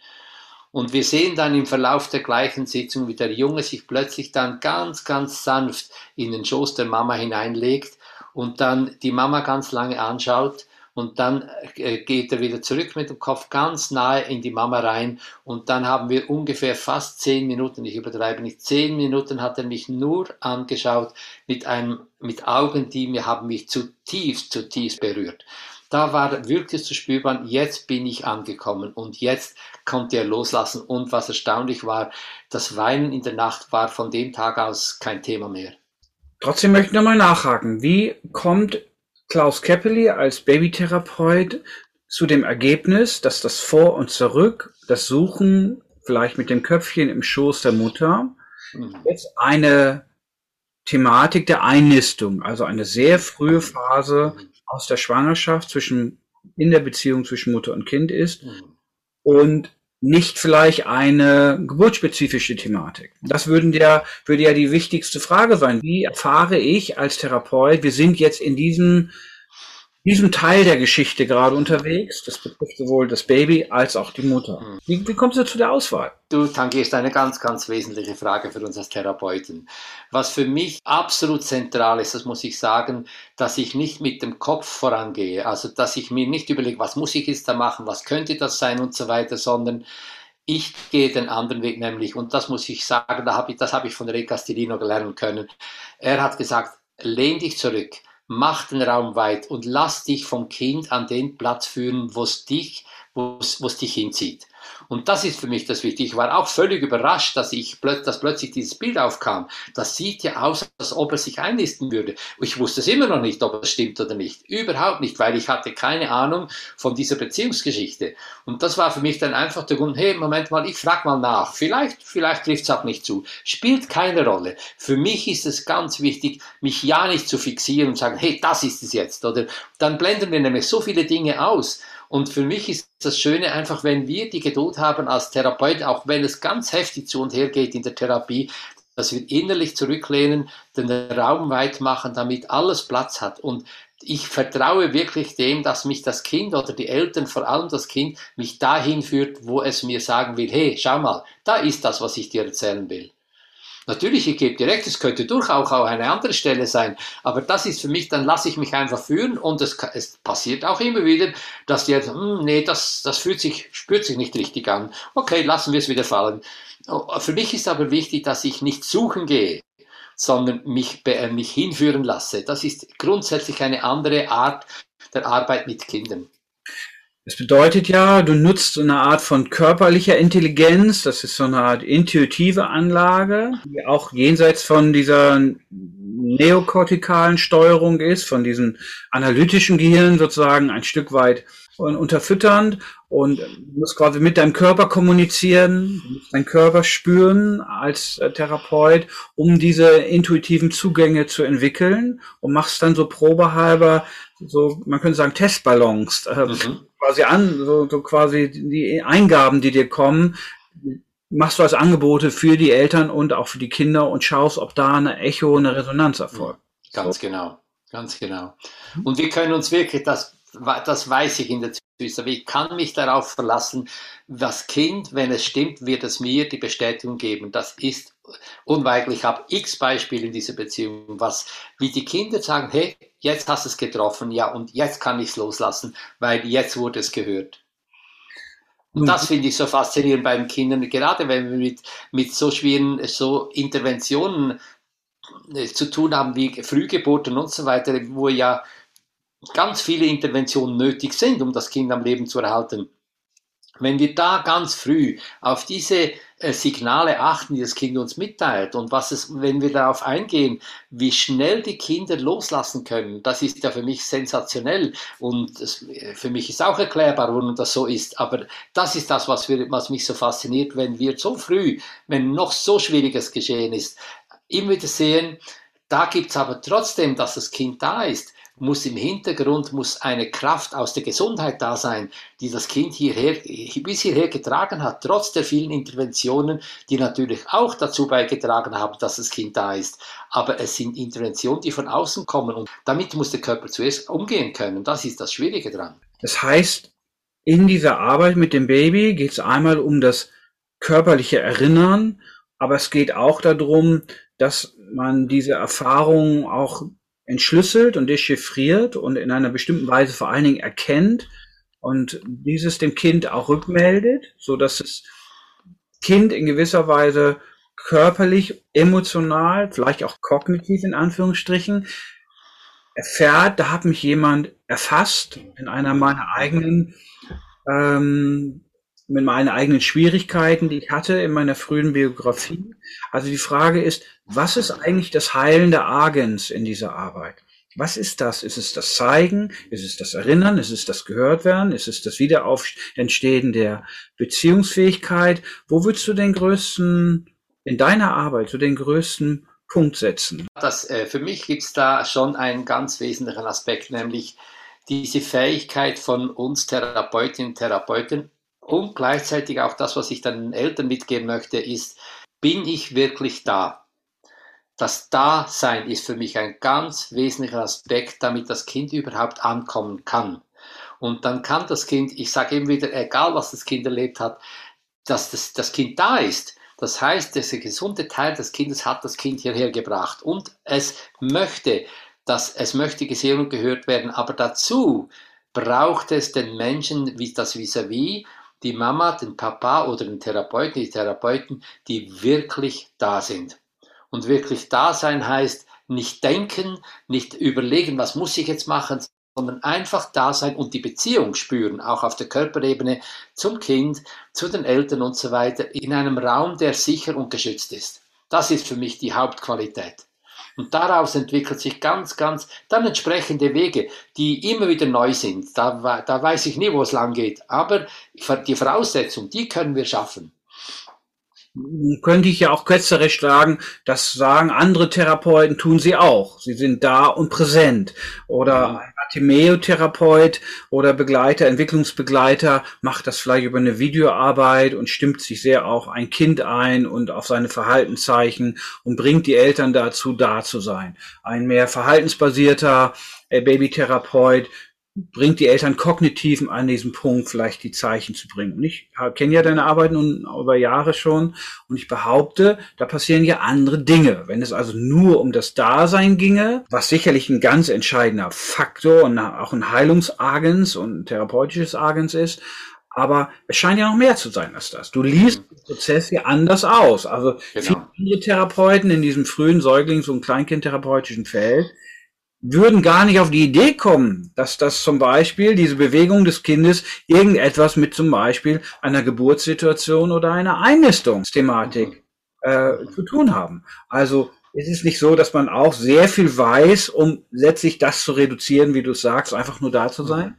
Und wir sehen dann im Verlauf der gleichen Sitzung, wie der Junge sich plötzlich dann ganz, ganz sanft in den Schoß der Mama hineinlegt und dann die Mama ganz lange anschaut und dann äh, geht er wieder zurück mit dem Kopf ganz nahe in die Mama rein und dann haben wir ungefähr fast zehn Minuten, ich übertreibe nicht, zehn Minuten hat er mich nur angeschaut mit einem, mit Augen, die mir haben mich zutiefst, zutiefst berührt. Da war wirklich zu spüren, jetzt bin ich angekommen und jetzt konnte er loslassen. Und was erstaunlich war, das Weinen in der Nacht war von dem Tag aus kein Thema mehr. Trotzdem möchte ich nochmal nachhaken. Wie kommt Klaus Keppeli als Babytherapeut zu dem Ergebnis, dass das Vor und Zurück, das Suchen, vielleicht mit dem Köpfchen im Schoß der Mutter, mhm. jetzt eine Thematik der Einnistung, also eine sehr frühe Phase aus der Schwangerschaft zwischen, in der Beziehung zwischen Mutter und Kind ist mhm. und nicht vielleicht eine geburtsspezifische Thematik? Das würden ja, würde ja die wichtigste Frage sein. Wie erfahre ich als Therapeut, wir sind jetzt in diesem, diesem Teil der Geschichte gerade unterwegs. Das betrifft sowohl das Baby als auch die Mutter. Hm. Wie, wie kommst du zu der Auswahl? Du tangierst eine ganz, ganz wesentliche Frage für uns als Therapeuten. Was für mich absolut zentral ist, das muss ich sagen, dass ich nicht mit dem Kopf vorangehe. Also, dass ich mir nicht überlege, was muss ich jetzt da machen, was könnte das sein und so weiter, sondern ich gehe den anderen Weg nämlich, und das muss ich sagen, da hab ich, das habe ich von Re Castellino gelernt können. Er hat gesagt, lehn dich zurück, mach den Raum weit und lass dich vom Kind an den Platz führen, wo es dich, wo es dich hinzieht. Und das ist für mich das Wichtige. Ich war auch völlig überrascht, dass, ich, dass plötzlich dieses Bild aufkam. Das sieht ja aus, als ob er sich einnisten würde. Ich wusste es immer noch nicht, ob es stimmt oder nicht. Überhaupt nicht, weil ich hatte keine Ahnung von dieser Beziehungsgeschichte. Und das war für mich dann einfach der Grund, hey, Moment mal, ich frage mal nach. Vielleicht, vielleicht trifft es auch nicht zu. Spielt keine Rolle. Für mich ist es ganz wichtig, mich ja nicht zu fixieren und sagen, hey, das ist es jetzt. Oder dann blenden wir nämlich so viele Dinge aus. Und für mich ist das Schöne einfach, wenn wir die Geduld haben als Therapeut, auch wenn es ganz heftig zu und her geht in der Therapie, dass wir innerlich zurücklehnen, den Raum weit machen, damit alles Platz hat. Und ich vertraue wirklich dem, dass mich das Kind oder die Eltern, vor allem das Kind, mich dahin führt, wo es mir sagen will, hey, schau mal, da ist das, was ich dir erzählen will. Natürlich, ich gebe dir recht, es könnte durchaus auch eine andere Stelle sein, aber das ist für mich, dann lasse ich mich einfach führen und es, es passiert auch immer wieder, dass die jetzt, hm, nee, das, das fühlt sich, spürt sich nicht richtig an. Okay, lassen wir es wieder fallen. Für mich ist aber wichtig, dass ich nicht suchen gehe, sondern mich, mich hinführen lasse. Das ist grundsätzlich eine andere Art der Arbeit mit Kindern. Das bedeutet ja, du nutzt so eine Art von körperlicher Intelligenz, das ist so eine Art intuitive Anlage, die auch jenseits von dieser neokortikalen Steuerung ist, von diesem analytischen Gehirn sozusagen ein Stück weit unterfütternd und musst quasi mit deinem Körper kommunizieren, musst deinen Körper spüren als äh, Therapeut, um diese intuitiven Zugänge zu entwickeln und machst dann so probehalber so, man könnte sagen, Testballons, äh, mhm quasi an, so, so quasi die Eingaben, die dir kommen, machst du als Angebote für die Eltern und auch für die Kinder und schaust, ob da eine Echo, eine Resonanz erfolgt. Ganz so. genau, ganz genau. Und wir können uns wirklich, das, das weiß ich in der Zukunft, ich kann mich darauf verlassen, das Kind, wenn es stimmt, wird es mir die Bestätigung geben. Das ist unweigerlich. Ich habe x Beispiele in dieser Beziehung, was, wie die Kinder sagen, hey, jetzt hast du es getroffen, ja, und jetzt kann ich es loslassen, weil jetzt wurde es gehört. Und das finde ich so faszinierend bei den Kindern, gerade wenn wir mit, mit so schweren so Interventionen äh, zu tun haben wie Frühgeburten und so weiter, wo ja ganz viele Interventionen nötig sind, um das Kind am Leben zu erhalten. Wenn wir da ganz früh auf diese äh, Signale achten, die das Kind uns mitteilt und was es, wenn wir darauf eingehen, wie schnell die Kinder loslassen können, das ist ja für mich sensationell und das, äh, für mich ist auch erklärbar, warum das so ist. Aber das ist das, was, wir, was mich so fasziniert, wenn wir so früh, wenn noch so schwieriges geschehen ist, immer wieder sehen, da gibt es aber trotzdem, dass das Kind da ist muss im Hintergrund muss eine Kraft aus der Gesundheit da sein, die das Kind hierher, bis hierher getragen hat, trotz der vielen Interventionen, die natürlich auch dazu beigetragen haben, dass das Kind da ist. Aber es sind Interventionen, die von außen kommen und damit muss der Körper zuerst umgehen können. Das ist das Schwierige dran. Das heißt, in dieser Arbeit mit dem Baby geht es einmal um das körperliche Erinnern, aber es geht auch darum, dass man diese Erfahrungen auch entschlüsselt und dechiffriert und in einer bestimmten Weise vor allen Dingen erkennt und dieses dem Kind auch rückmeldet, so dass das Kind in gewisser Weise körperlich, emotional, vielleicht auch kognitiv in Anführungsstrichen erfährt, da hat mich jemand erfasst in einer meiner eigenen ähm, mit meinen eigenen Schwierigkeiten, die ich hatte in meiner frühen Biografie. Also die Frage ist, was ist eigentlich das heilende Agens in dieser Arbeit? Was ist das? Ist es das Zeigen? Ist es das Erinnern? Ist es das Gehörtwerden? Ist es das Wiederaufentstehen der Beziehungsfähigkeit? Wo würdest du den größten, in deiner Arbeit, so den größten Punkt setzen? Das, äh, für mich gibt es da schon einen ganz wesentlichen Aspekt, nämlich diese Fähigkeit von uns Therapeutinnen und Therapeuten und gleichzeitig auch das, was ich dann den Eltern mitgeben möchte, ist, bin ich wirklich da? Das Dasein ist für mich ein ganz wesentlicher Aspekt, damit das Kind überhaupt ankommen kann. Und dann kann das Kind, ich sage immer wieder, egal was das Kind erlebt hat, dass das, das Kind da ist. Das heißt, dieser gesunde Teil des Kindes hat das Kind hierher gebracht und es möchte, dass es möchte gesehen und gehört werden, aber dazu braucht es den Menschen wie das vis-à-vis, -vis, die Mama, den Papa oder den Therapeuten, die Therapeuten, die wirklich da sind. Und wirklich da sein heißt nicht denken, nicht überlegen, was muss ich jetzt machen, sondern einfach da sein und die Beziehung spüren, auch auf der Körperebene zum Kind, zu den Eltern und so weiter, in einem Raum, der sicher und geschützt ist. Das ist für mich die Hauptqualität. Und daraus entwickelt sich ganz, ganz dann entsprechende Wege, die immer wieder neu sind. Da, da weiß ich nie, wo es lang geht. Aber die Voraussetzung, die können wir schaffen könnte ich ja auch ketzerisch sagen, das sagen andere Therapeuten, tun sie auch. Sie sind da und präsent. Oder ein Artemeo-Therapeut oder Begleiter, Entwicklungsbegleiter macht das vielleicht über eine Videoarbeit und stimmt sich sehr auch ein Kind ein und auf seine Verhaltenszeichen und bringt die Eltern dazu, da zu sein. Ein mehr verhaltensbasierter äh, Babytherapeut bringt die Eltern kognitiv an diesem Punkt vielleicht die Zeichen zu bringen. Und ich kenne ja deine Arbeit nun über Jahre schon und ich behaupte, da passieren ja andere Dinge. Wenn es also nur um das Dasein ginge, was sicherlich ein ganz entscheidender Faktor und auch ein Heilungsagens und ein therapeutisches Agens ist, aber es scheint ja noch mehr zu sein als das. Du liest den Prozess hier anders aus. Also genau. viele Therapeuten in diesem frühen Säuglings- und Kleinkindtherapeutischen Feld würden gar nicht auf die Idee kommen, dass das zum Beispiel diese Bewegung des Kindes irgendetwas mit zum Beispiel einer Geburtssituation oder einer Einnistungsthematik äh, zu tun haben. Also es ist nicht so, dass man auch sehr viel weiß, um letztlich das zu reduzieren, wie du sagst, einfach nur da zu sein?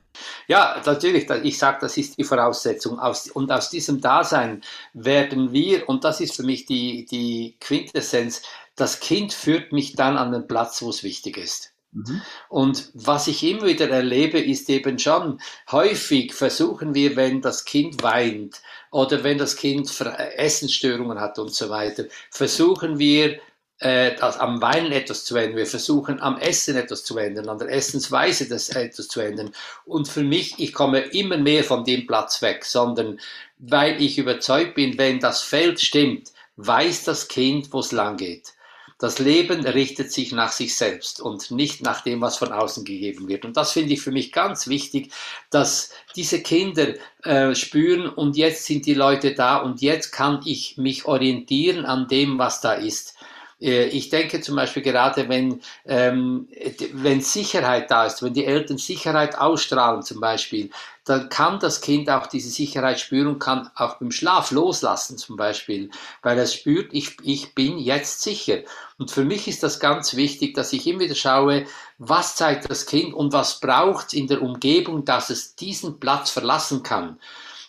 Ja, natürlich. Ich sage, das ist die Voraussetzung. Und aus diesem Dasein werden wir, und das ist für mich die, die Quintessenz, das Kind führt mich dann an den Platz, wo es wichtig ist. Mhm. Und was ich immer wieder erlebe, ist eben schon, häufig versuchen wir, wenn das Kind weint oder wenn das Kind Essensstörungen hat und so weiter, versuchen wir, äh, am Weinen etwas zu ändern. Wir versuchen am Essen etwas zu ändern, an der Essensweise das etwas zu ändern. Und für mich, ich komme immer mehr von dem Platz weg, sondern weil ich überzeugt bin, wenn das Feld stimmt, weiß das Kind, wo es lang geht. Das Leben richtet sich nach sich selbst und nicht nach dem, was von außen gegeben wird. Und das finde ich für mich ganz wichtig, dass diese Kinder äh, spüren und jetzt sind die Leute da und jetzt kann ich mich orientieren an dem, was da ist. Äh, ich denke zum Beispiel gerade, wenn, ähm, wenn Sicherheit da ist, wenn die Eltern Sicherheit ausstrahlen zum Beispiel, dann kann das Kind auch diese Sicherheit spüren und kann auch beim Schlaf loslassen zum Beispiel, weil es spürt, ich, ich bin jetzt sicher. Und für mich ist das ganz wichtig, dass ich immer wieder schaue, was zeigt das Kind und was braucht es in der Umgebung, dass es diesen Platz verlassen kann.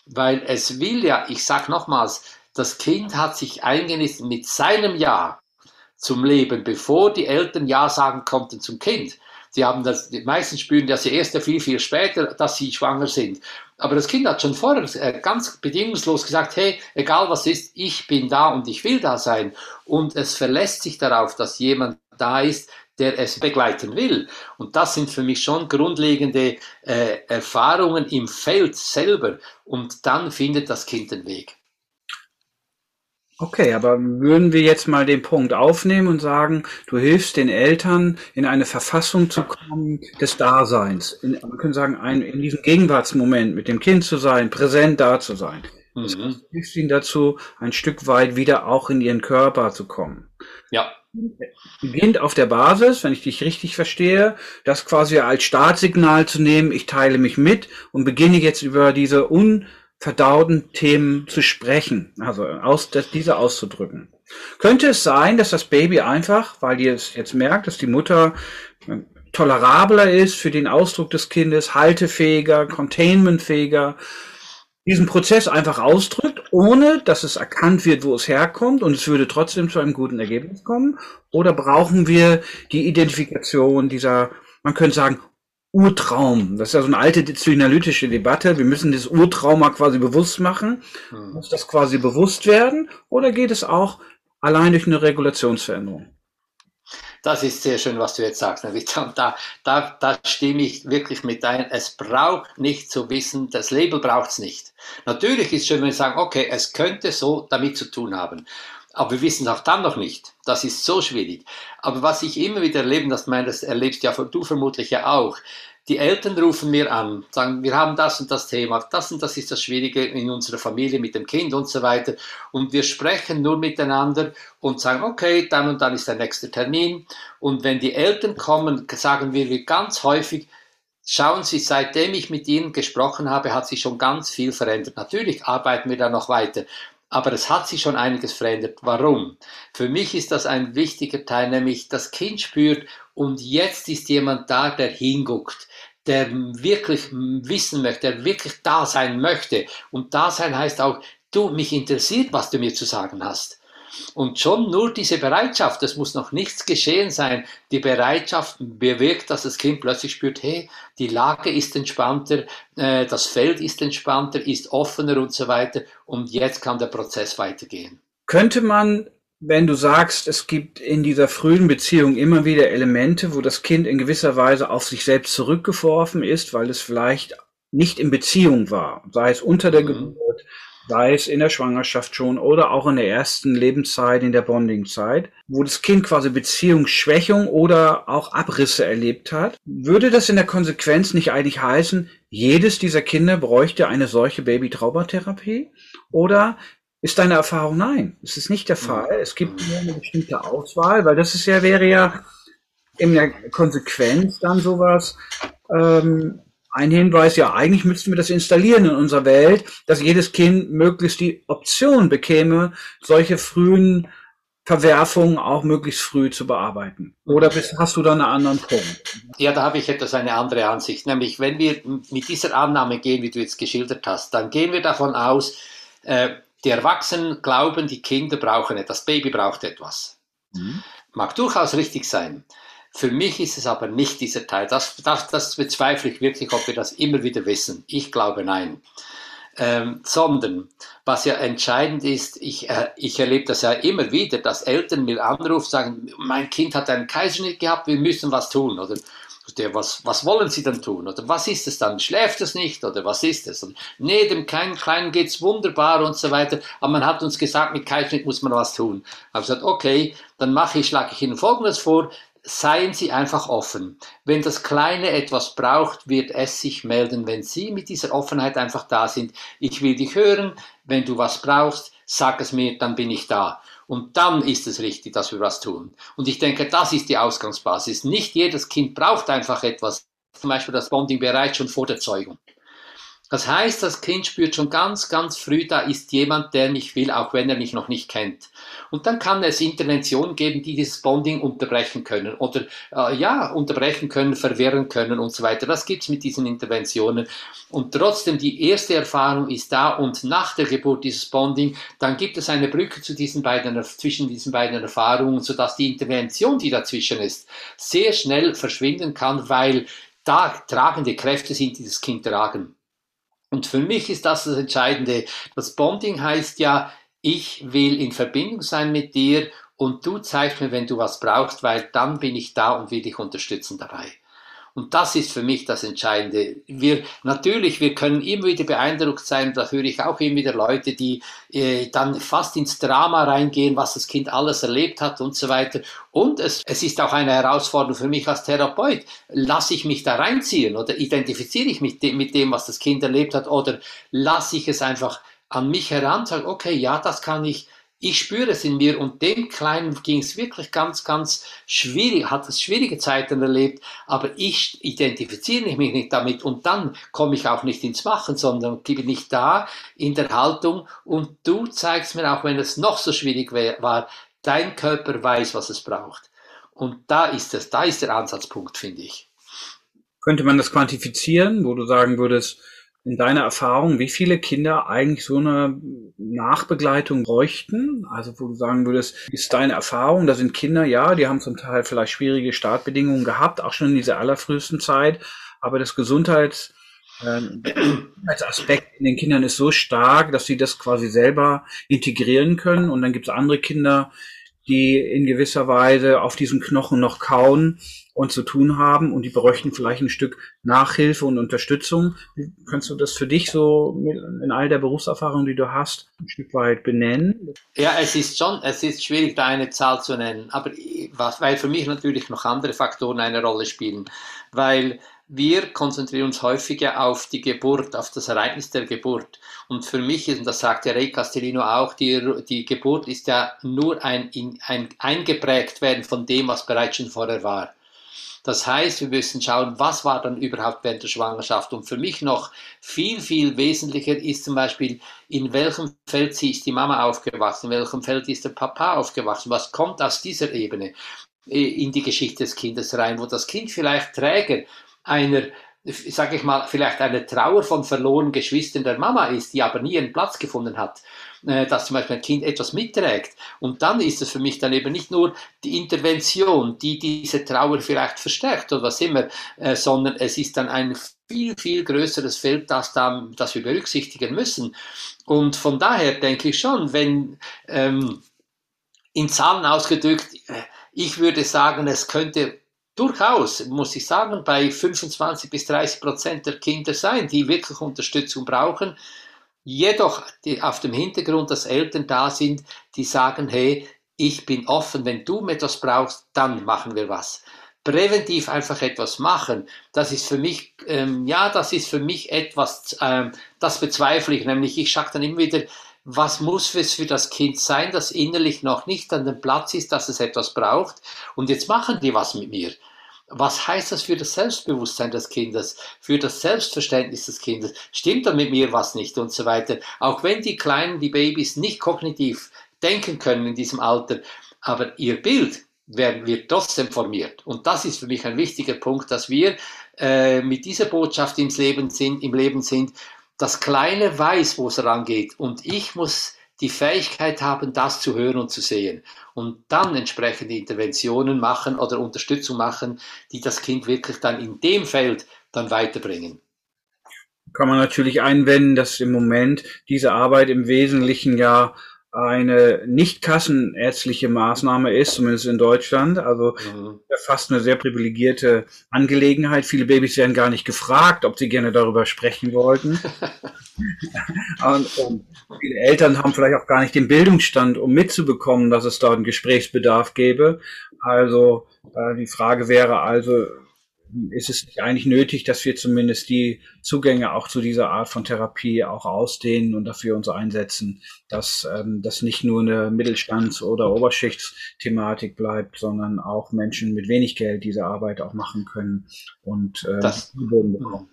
Weil es will ja, ich sage nochmals, das Kind hat sich eingenistet mit seinem Ja zum Leben, bevor die Eltern Ja sagen konnten zum Kind. Sie haben das, die meisten spüren das erst viel, viel später, dass sie schwanger sind. Aber das Kind hat schon vorher äh, ganz bedingungslos gesagt, hey, egal was ist, ich bin da und ich will da sein. Und es verlässt sich darauf, dass jemand da ist, der es begleiten will. Und das sind für mich schon grundlegende äh, Erfahrungen im Feld selber. Und dann findet das Kind den Weg. Okay, aber würden wir jetzt mal den Punkt aufnehmen und sagen, du hilfst den Eltern in eine Verfassung zu kommen des Daseins. In, wir können sagen, ein, in diesem Gegenwartsmoment mit dem Kind zu sein, präsent da zu sein. Das Mhm. hilft ihnen dazu, ein Stück weit wieder auch in ihren Körper zu kommen. Ja, Beginnt auf der Basis, wenn ich dich richtig verstehe, das quasi als Startsignal zu nehmen, ich teile mich mit und beginne jetzt über diese unverdauten Themen zu sprechen, also aus, diese auszudrücken. Könnte es sein, dass das Baby einfach, weil ihr es jetzt merkt, dass die Mutter äh, tolerabler ist für den Ausdruck des Kindes, haltefähiger, containmentfähiger, diesen Prozess einfach ausdrückt, ohne dass es erkannt wird, wo es herkommt und es würde trotzdem zu einem guten Ergebnis kommen? Oder brauchen wir die Identifikation dieser, man könnte sagen, Urtraum? Das ist ja so eine alte psychoanalytische Debatte. Wir müssen das Urtrauma quasi bewusst machen. Mhm. Muss das quasi bewusst werden? Oder geht es auch allein durch eine Regulationsveränderung? Das ist sehr schön, was du jetzt sagst, Rita. Und da, da, da stimme ich wirklich mit ein. Es braucht nicht zu wissen, das Label braucht es nicht. Natürlich ist es schön, wenn wir sagen, okay, es könnte so damit zu tun haben. Aber wir wissen es auch dann noch nicht. Das ist so schwierig. Aber was ich immer wieder erlebe, das, meine, das erlebst ja du vermutlich ja auch, die Eltern rufen mir an, sagen, wir haben das und das Thema, das und das ist das Schwierige in unserer Familie mit dem Kind und so weiter. Und wir sprechen nur miteinander und sagen, okay, dann und dann ist der nächste Termin. Und wenn die Eltern kommen, sagen wir ganz häufig, schauen Sie, seitdem ich mit Ihnen gesprochen habe, hat sich schon ganz viel verändert. Natürlich arbeiten wir da noch weiter. Aber es hat sich schon einiges verändert. Warum? Für mich ist das ein wichtiger Teil, nämlich das Kind spürt, und jetzt ist jemand da, der hinguckt, der wirklich wissen möchte, der wirklich da sein möchte. Und da sein heißt auch, du, mich interessiert, was du mir zu sagen hast. Und schon nur diese Bereitschaft, es muss noch nichts geschehen sein, die Bereitschaft bewirkt, dass das Kind plötzlich spürt, hey, die Lage ist entspannter, äh, das Feld ist entspannter, ist offener und so weiter. Und jetzt kann der Prozess weitergehen. Könnte man, wenn du sagst, es gibt in dieser frühen Beziehung immer wieder Elemente, wo das Kind in gewisser Weise auf sich selbst zurückgeworfen ist, weil es vielleicht nicht in Beziehung war, sei es unter der Mhm. Geburt, sei es in der Schwangerschaft schon oder auch in der ersten Lebenszeit, in der Bondingzeit, wo das Kind quasi Beziehungsschwächung oder auch Abrisse erlebt hat, würde das in der Konsequenz nicht eigentlich heißen, jedes dieser Kinder bräuchte eine solche Baby-Traumatherapie? Oder ist deine Erfahrung nein? Es ist nicht der Fall. Es gibt nur eine bestimmte Auswahl, weil das ist ja, wäre ja in der Konsequenz dann sowas, ähm, ein Hinweis, ja, eigentlich müssten wir das installieren in unserer Welt, dass jedes Kind möglichst die Option bekäme, solche frühen Verwerfungen auch möglichst früh zu bearbeiten. Oder bist, hast du da einen anderen Punkt? Ja, da habe ich etwas eine andere Ansicht. Nämlich, wenn wir mit dieser Annahme gehen, wie du jetzt geschildert hast, dann gehen wir davon aus, äh, die Erwachsenen glauben, die Kinder brauchen etwas, das Baby braucht etwas. Mhm. Mag durchaus richtig sein. Für mich ist es aber nicht dieser Teil. Das, das, das bezweifle ich wirklich, ob wir das immer wieder wissen. Ich glaube nein. Ähm, sondern was ja entscheidend ist, ich, äh, ich erlebe das ja immer wieder, dass Eltern mir anrufen, sagen, mein Kind hat einen Kaiserschnitt gehabt, wir müssen was tun. Oder der, was, was wollen Sie dann tun? Oder was ist es dann? Schläft es nicht? Oder was ist es? Nee, dem kleinen Kleinen geht's wunderbar und so weiter. Aber man hat uns gesagt, mit Kaiserschnitt muss man was tun. Ich habe gesagt, okay, dann mache ich, schlage ich Ihnen Folgendes vor seien Sie einfach offen. Wenn das Kleine etwas braucht, wird es sich melden, wenn Sie mit dieser Offenheit einfach da sind. Ich will dich hören, wenn du was brauchst, sag es mir, dann bin ich da. Und dann ist es richtig, dass wir was tun. Und ich denke, das ist die Ausgangsbasis. Nicht jedes Kind braucht einfach etwas. Zum Beispiel das Bonding bereits schon vor der Zeugung. Das heißt, das Kind spürt schon ganz, ganz früh, da ist jemand, der mich will, auch wenn er mich noch nicht kennt. Und dann kann es Interventionen geben, die dieses Bonding unterbrechen können oder äh, ja, unterbrechen können, verwirren können und so weiter. Das gibt's mit diesen Interventionen. Und trotzdem, die erste Erfahrung ist da und nach der Geburt dieses Bonding, dann gibt es eine Brücke zu diesen beiden, zwischen diesen beiden Erfahrungen, sodass die Intervention, die dazwischen ist, sehr schnell verschwinden kann, weil da tragende Kräfte sind, die das Kind tragen. Und für mich ist das das Entscheidende. Das Bonding heißt ja, ich will in Verbindung sein mit dir und du zeigst mir, wenn du was brauchst, weil dann bin ich da und will dich unterstützen dabei. Und das ist für mich das Entscheidende. Wir, natürlich, wir können immer wieder beeindruckt sein, da höre ich auch immer wieder Leute, die äh, dann fast ins Drama reingehen, was das Kind alles erlebt hat und so weiter. Und es, es ist auch eine Herausforderung für mich als Therapeut. Lasse ich mich da reinziehen oder identifiziere ich mich de mit dem, was das Kind erlebt hat oder lasse ich es einfach an mich heran, sage, okay, ja, das kann ich, ich spüre es in mir und dem Kleinen ging es wirklich ganz, ganz schwierig, hat es schwierige Zeiten erlebt, aber ich identifiziere mich nicht damit und dann komme ich auch nicht ins Machen, sondern bin ich da in der Haltung und du zeigst mir auch, wenn es noch so schwierig war, dein Körper weiß, was es braucht. Und da ist es, da ist der Ansatzpunkt, finde ich. Könnte man das quantifizieren, wo du sagen würdest, in deiner Erfahrung, wie viele Kinder eigentlich so eine Nachbegleitung bräuchten? Also wo du sagen würdest, ist deine Erfahrung, da sind Kinder, ja, die haben zum Teil vielleicht schwierige Startbedingungen gehabt, auch schon in dieser allerfrühesten Zeit, aber das Gesundheits ähm, als Aspekt in den Kindern ist so stark, dass sie das quasi selber integrieren können. Und dann gibt es andere Kinder, die in gewisser Weise auf diesen Knochen noch kauen und zu tun haben und die bräuchten vielleicht ein Stück Nachhilfe und Unterstützung. Wie kannst du das für dich so in all der Berufserfahrung, die du hast, ein Stück weit benennen? Ja, es ist schon, es ist schwierig, da eine Zahl zu nennen, aber was, weil für mich natürlich noch andere Faktoren eine Rolle spielen, weil wir konzentrieren uns häufiger auf die Geburt, auf das Ereignis der Geburt. Und für mich ist, und das sagt ja Ray Castellino auch, die, die Geburt ist ja nur ein, ein eingeprägt werden von dem, was bereits schon vorher war. Das heißt, wir müssen schauen, was war dann überhaupt während der Schwangerschaft. Und für mich noch viel, viel wesentlicher ist zum Beispiel, in welchem Feld ist die Mama aufgewachsen, in welchem Feld ist der Papa aufgewachsen, was kommt aus dieser Ebene äh, in die Geschichte des Kindes rein, wo das Kind vielleicht Träger einer sage ich mal, vielleicht eine Trauer von verlorenen Geschwistern der Mama ist, die aber nie einen Platz gefunden hat, äh, dass zum Beispiel ein Kind etwas mitträgt. Und dann ist es für mich dann eben nicht nur die Intervention, die diese Trauer vielleicht verstärkt oder was immer, äh, sondern es ist dann ein viel, viel größeres Feld, das, da, das wir berücksichtigen müssen. Und von daher denke ich schon, wenn ähm, in Zahlen ausgedrückt, äh, ich würde sagen, es könnte durchaus, muss ich sagen, bei 25 bis 30 Prozent der Kinder sein, die wirklich Unterstützung brauchen. Jedoch auf dem Hintergrund, dass Eltern da sind, die sagen, hey, ich bin offen, wenn du mir etwas brauchst, dann machen wir was. Präventiv einfach etwas machen, das ist für mich, ähm, ja, das ist für mich etwas, ähm, das bezweifle ich, nämlich ich sage dann immer wieder, was muss es für das Kind sein, das innerlich noch nicht an dem Platz ist, dass es etwas braucht. Und jetzt machen die was mit mir. Was heißt das für das Selbstbewusstsein des Kindes, für das Selbstverständnis des Kindes? Stimmt da mit mir was nicht und so weiter? Auch wenn die Kleinen, die Babys nicht kognitiv denken können in diesem Alter, aber ihr Bild werden wir trotzdem formiert. Und das ist für mich ein wichtiger Punkt, dass wir äh, mit dieser Botschaft ins Leben sind, im Leben sind, das Kleine weiß, wo es rangeht und ich muss die Fähigkeit haben, das zu hören und zu sehen und dann entsprechende Interventionen machen oder Unterstützung machen, die das Kind wirklich dann in dem Feld dann weiterbringen. Kann man natürlich einwenden, dass im Moment diese Arbeit im Wesentlichen ja eine nicht kassenärztliche Maßnahme ist, zumindest in Deutschland. Also mhm. fast eine sehr privilegierte Angelegenheit. Viele Babys werden gar nicht gefragt, ob sie gerne darüber sprechen wollten. und, und, viele Eltern haben vielleicht auch gar nicht den Bildungsstand, um mitzubekommen, dass es dort einen Gesprächsbedarf gäbe. Also äh, die Frage wäre also, ist es nicht eigentlich nötig, dass wir zumindest die Zugänge auch zu dieser Art von Therapie auch ausdehnen und dafür uns einsetzen, dass ähm, das nicht nur eine Mittelstands- oder Oberschichtsthematik bleibt, sondern auch Menschen mit wenig Geld diese Arbeit auch machen können und äh, das, bekommen.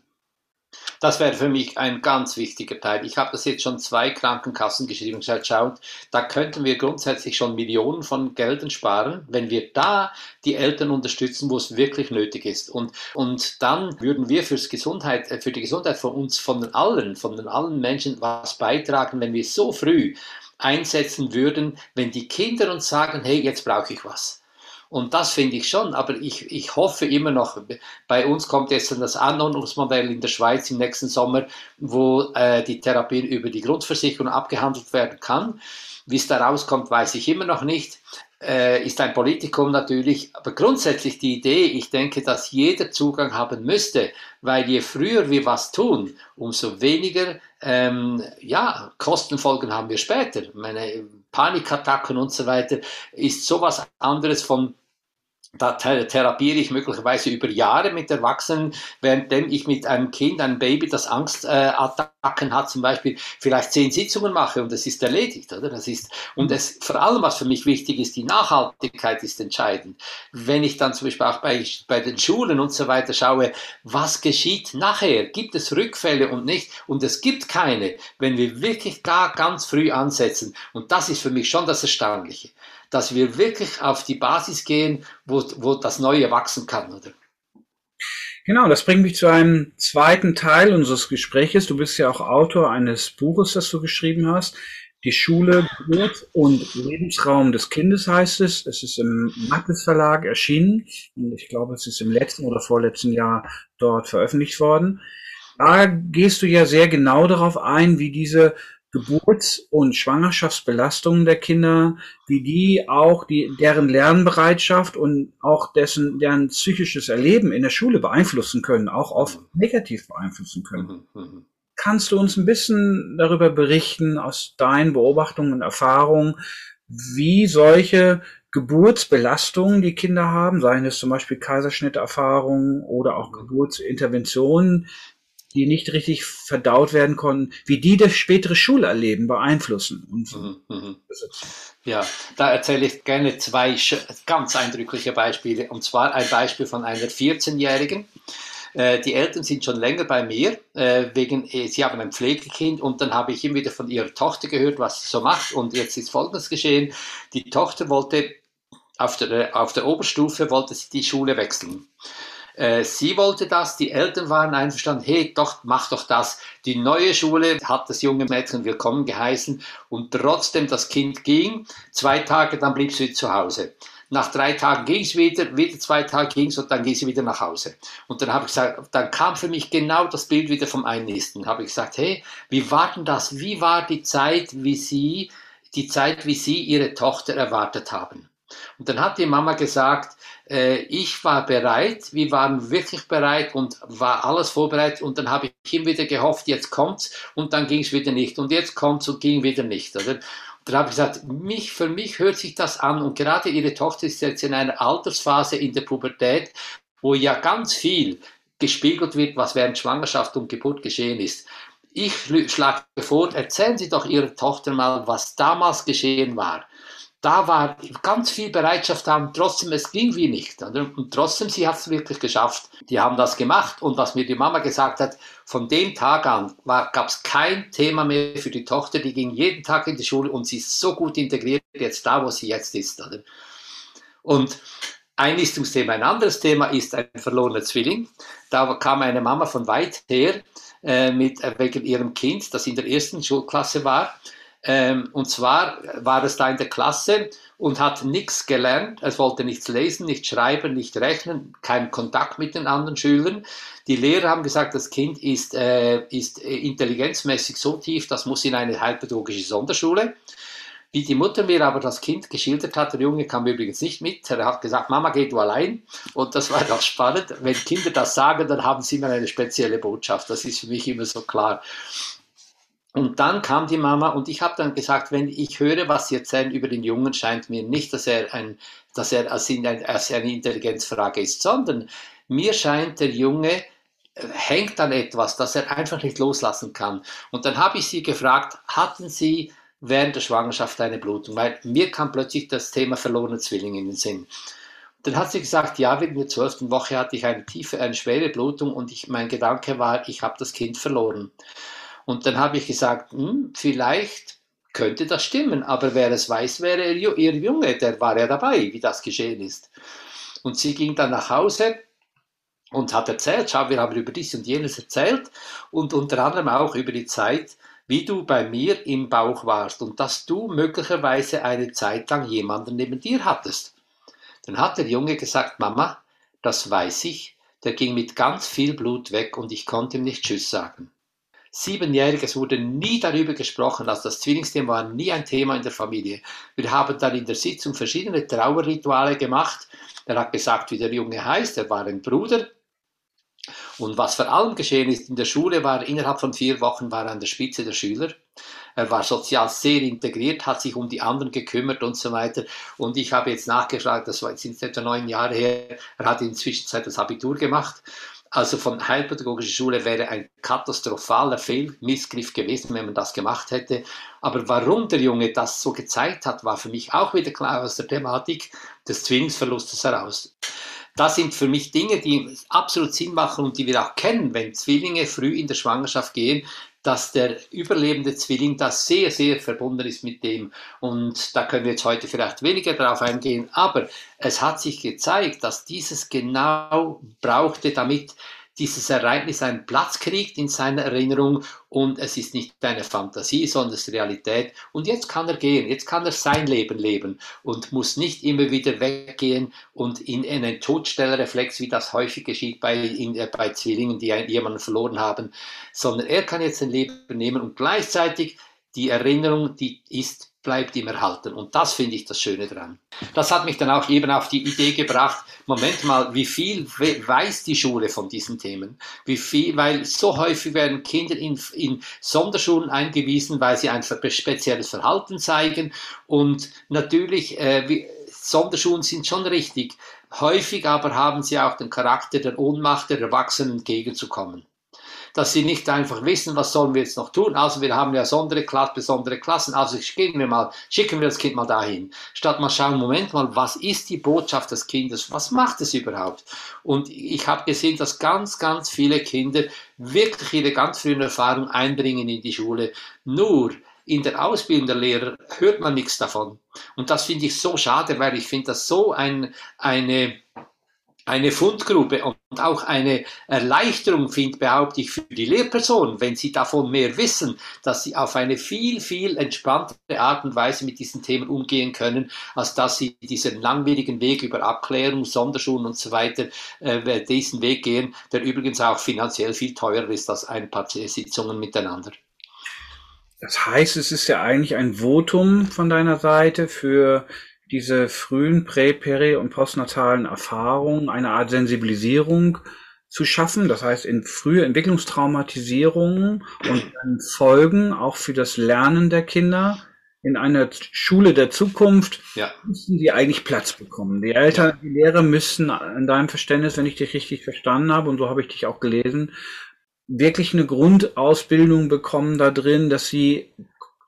Das wäre für mich ein ganz wichtiger Teil. Ich habe das jetzt schon zwei Krankenkassen geschrieben und gesagt, schaut, da könnten wir grundsätzlich schon Millionen von Geldern sparen, wenn wir da die Eltern unterstützen, wo es wirklich nötig ist. Und, und dann würden wir fürs Gesundheit, äh, für die Gesundheit von uns, von den allen, von den allen Menschen was beitragen, wenn wir so früh einsetzen würden, wenn die Kinder uns sagen, hey, jetzt brauche ich was und das finde ich schon, aber ich, ich hoffe immer noch, bei uns kommt jetzt das Anordnungsmodell in der Schweiz im nächsten Sommer, wo äh, die Therapie über die Grundversicherung abgehandelt werden kann. Wie es da rauskommt, weiß ich immer noch nicht. äh, ist ein Politikum natürlich, aber grundsätzlich die Idee, ich denke, dass jeder Zugang haben müsste, weil je früher wir was tun, umso weniger ähm, ja, Kostenfolgen haben wir später. Meine Panikattacken und so weiter ist sowas anderes von da therapiere ich möglicherweise über Jahre mit Erwachsenen, währenddem ich mit einem Kind, einem Baby, das Angstattacken hat, zum Beispiel vielleicht zehn Sitzungen mache und es ist erledigt, oder? Das ist, und es, vor allem, was für mich wichtig ist, die Nachhaltigkeit ist entscheidend. Wenn ich dann zum Beispiel auch bei, bei den Schulen und so weiter schaue, was geschieht nachher? Gibt es Rückfälle und nicht? Und es gibt keine, wenn wir wirklich gar ganz früh ansetzen. Und das ist für mich schon das Erstaunliche dass wir wirklich auf die Basis gehen, wo, wo das Neue wachsen kann, oder? Genau, das bringt mich zu einem zweiten Teil unseres Gespräches. Du bist ja auch Autor eines Buches, das du geschrieben hast. Die Schule, Geburt und Lebensraum des Kindes heißt es. Es ist im Mattes Verlag erschienen. Und ich glaube, es ist im letzten oder vorletzten Jahr dort veröffentlicht worden. Da gehst du ja sehr genau darauf ein, wie diese Geburts- und Schwangerschaftsbelastungen der Kinder, wie die auch die, deren Lernbereitschaft und auch dessen, deren psychisches Erleben in der Schule beeinflussen können, auch oft negativ beeinflussen können. Mhm, mhm. Kannst du uns ein bisschen darüber berichten, aus deinen Beobachtungen und Erfahrungen, wie solche Geburtsbelastungen die Kinder haben, seien es zum Beispiel Kaiserschnitterfahrungen oder auch Geburtsinterventionen, die nicht richtig verdaut werden konnten, wie die das spätere Schulerleben beeinflussen. Und mhm, mhm. Ja, da erzähle ich gerne zwei ganz eindrückliche Beispiele. Und zwar ein Beispiel von einer 14-Jährigen. Äh, die Eltern sind schon länger bei mir, äh, wegen, äh, sie haben ein Pflegekind und dann habe ich immer wieder von ihrer Tochter gehört, was sie so macht. Und jetzt ist Folgendes geschehen. Die Tochter wollte auf der, auf der Oberstufe, wollte sie die Schule wechseln. Äh, sie wollte das, die Eltern waren einverstanden, hey, doch, mach doch das. Die neue Schule hat das junge Mädchen willkommen geheißen und trotzdem das Kind ging, zwei Tage, dann blieb sie zu Hause. Nach drei Tagen ging es wieder, wieder zwei Tage ging es und dann ging sie wieder nach Hause. Und dann habe ich gesagt, dann kam für mich genau das Bild wieder vom Einnisten. Habe ich gesagt, hey, wie war denn das? Wie war die Zeit, wie Sie, die Zeit, wie Sie Ihre Tochter erwartet haben? Und dann hat die Mama gesagt, ich war bereit, wir waren wirklich bereit und war alles vorbereitet und dann habe ich ihm wieder gehofft, jetzt kommt's und dann ging es wieder nicht und jetzt kommt's und ging wieder nicht, oder? Und dann habe ich gesagt, mich, für mich hört sich das an und gerade ihre Tochter ist jetzt in einer Altersphase in der Pubertät, wo ja ganz viel gespiegelt wird, was während Schwangerschaft und Geburt geschehen ist. Ich schlage vor, erzählen Sie doch Ihrer Tochter mal, was damals geschehen war da war ganz viel Bereitschaft haben, trotzdem, es ging wie nicht. Und trotzdem, sie hat es wirklich geschafft. Die haben das gemacht und was mir die Mama gesagt hat, von dem Tag an gab es kein Thema mehr für die Tochter, die ging jeden Tag in die Schule und sie ist so gut integriert jetzt da, wo sie jetzt ist. Oder? Und Einlistungsthema. Ein anderes Thema ist ein verlorener Zwilling. Da kam eine Mama von weit her äh, mit, äh, wegen ihrem Kind, das in der ersten Schulklasse war ähm, und zwar war es da in der Klasse und hat nichts gelernt. Es wollte nichts lesen, nicht schreiben, nicht rechnen, keinen Kontakt mit den anderen Schülern. Die Lehrer haben gesagt, das Kind ist, äh, ist äh, intelligenzmäßig so tief, das muss in eine heilpädagogische Sonderschule. Wie die Mutter mir aber das Kind geschildert hat, der Junge kam übrigens nicht mit, er hat gesagt, Mama, geh du allein. Und das war doch spannend. Wenn Kinder das sagen, dann haben sie immer eine spezielle Botschaft. Das ist für mich immer so klar. Und dann kam die Mama und ich habe dann gesagt, wenn ich höre, was Sie erzählen über den Jungen, scheint mir nicht, dass er, ein, dass er als, als eine Intelligenzfrage ist, sondern mir scheint, der Junge äh, hängt an etwas, das er einfach nicht loslassen kann. Und dann habe ich sie gefragt, hatten Sie während der Schwangerschaft eine Blutung? Weil mir kam plötzlich das Thema verlorene Zwillinge in den Sinn. Dann hat sie gesagt, ja, wegen der zwölften Woche hatte ich eine tiefe, eine schwere Blutung und ich, mein Gedanke war, ich habe das Kind verloren. Und dann habe ich gesagt, hm, vielleicht könnte das stimmen, aber wer es weiß, wäre ihr Junge, der war ja dabei, wie das geschehen ist. Und sie ging dann nach Hause und hat erzählt, schau, wir haben über dies und jenes erzählt und unter anderem auch über die Zeit, wie du bei mir im Bauch warst und dass du möglicherweise eine Zeit lang jemanden neben dir hattest. Dann hat der Junge gesagt, Mama, das weiß ich, der ging mit ganz viel Blut weg und ich konnte ihm nicht Tschüss sagen. Siebenjährig, es wurde nie darüber gesprochen, also das Zwillingsthema war nie ein Thema in der Familie. Wir haben dann in der Sitzung verschiedene Trauerrituale gemacht. Er hat gesagt, wie der Junge heißt, er war ein Bruder. Und was vor allem geschehen ist, in der Schule war innerhalb von vier Wochen war er an der Spitze der Schüler. Er war sozial sehr integriert, hat sich um die anderen gekümmert und so weiter. Und ich habe jetzt nachgefragt, das war jetzt etwa neun Jahre her, er hat inzwischen das Abitur gemacht. Also von Heilpädagogischer Schule wäre ein katastrophaler Fehlmissgriff gewesen, wenn man das gemacht hätte. Aber warum der Junge das so gezeigt hat, war für mich auch wieder klar aus der Thematik des Zwillingsverlustes heraus. Das sind für mich Dinge, die absolut Sinn machen und die wir auch kennen, wenn Zwillinge früh in der Schwangerschaft gehen, dass der überlebende Zwilling da sehr, sehr verbunden ist mit dem. Und da können wir jetzt heute vielleicht weniger darauf eingehen, aber es hat sich gezeigt, dass dieses genau brauchte, damit dieses Ereignis einen Platz kriegt in seiner Erinnerung und es ist nicht eine Fantasie, sondern es ist Realität. Und jetzt kann er gehen, jetzt kann er sein Leben leben und muss nicht immer wieder weggehen und in einen Todstellerreflex, wie das häufig geschieht bei, in, äh, bei Zwillingen, die jemanden verloren haben, sondern er kann jetzt sein Leben nehmen und gleichzeitig die Erinnerung, die ist bleibt ihm erhalten. Und das finde ich das Schöne dran. Das hat mich dann auch eben auf die Idee gebracht, Moment mal, wie viel weiß die Schule von diesen Themen? Wie viel, weil so häufig werden Kinder in, in Sonderschulen eingewiesen, weil sie ein spezielles Verhalten zeigen. Und natürlich, äh, wie, Sonderschulen sind schon richtig. Häufig aber haben sie auch den Charakter der Ohnmacht der Erwachsenen entgegenzukommen dass sie nicht einfach wissen, was sollen wir jetzt noch tun. Also wir haben ja besondere, Klasse, besondere Klassen, also gehen wir mal, schicken wir das Kind mal dahin. Statt mal schauen, Moment mal, was ist die Botschaft des Kindes? Was macht es überhaupt? Und ich habe gesehen, dass ganz, ganz viele Kinder wirklich ihre ganz frühen Erfahrungen einbringen in die Schule. Nur in der Ausbildung der Lehrer hört man nichts davon. Und das finde ich so schade, weil ich finde das so ein, eine, eine Fundgruppe und auch eine Erleichterung findet, behaupte ich, für die Lehrpersonen, wenn sie davon mehr wissen, dass sie auf eine viel, viel entspanntere Art und Weise mit diesen Themen umgehen können, als dass sie diesen langwierigen Weg über Abklärung, Sonderschulen und so weiter, äh, diesen Weg gehen, der übrigens auch finanziell viel teurer ist als ein paar Sitzungen miteinander. Das heißt, es ist ja eigentlich ein Votum von deiner Seite für diese frühen prä-, peri- und postnatalen Erfahrungen eine Art Sensibilisierung zu schaffen, das heißt in frühe Entwicklungstraumatisierungen und dann Folgen auch für das Lernen der Kinder in einer Schule der Zukunft ja. müssen die eigentlich Platz bekommen. Die Eltern, die Lehrer müssen in deinem Verständnis, wenn ich dich richtig verstanden habe, und so habe ich dich auch gelesen, wirklich eine Grundausbildung bekommen da drin, dass sie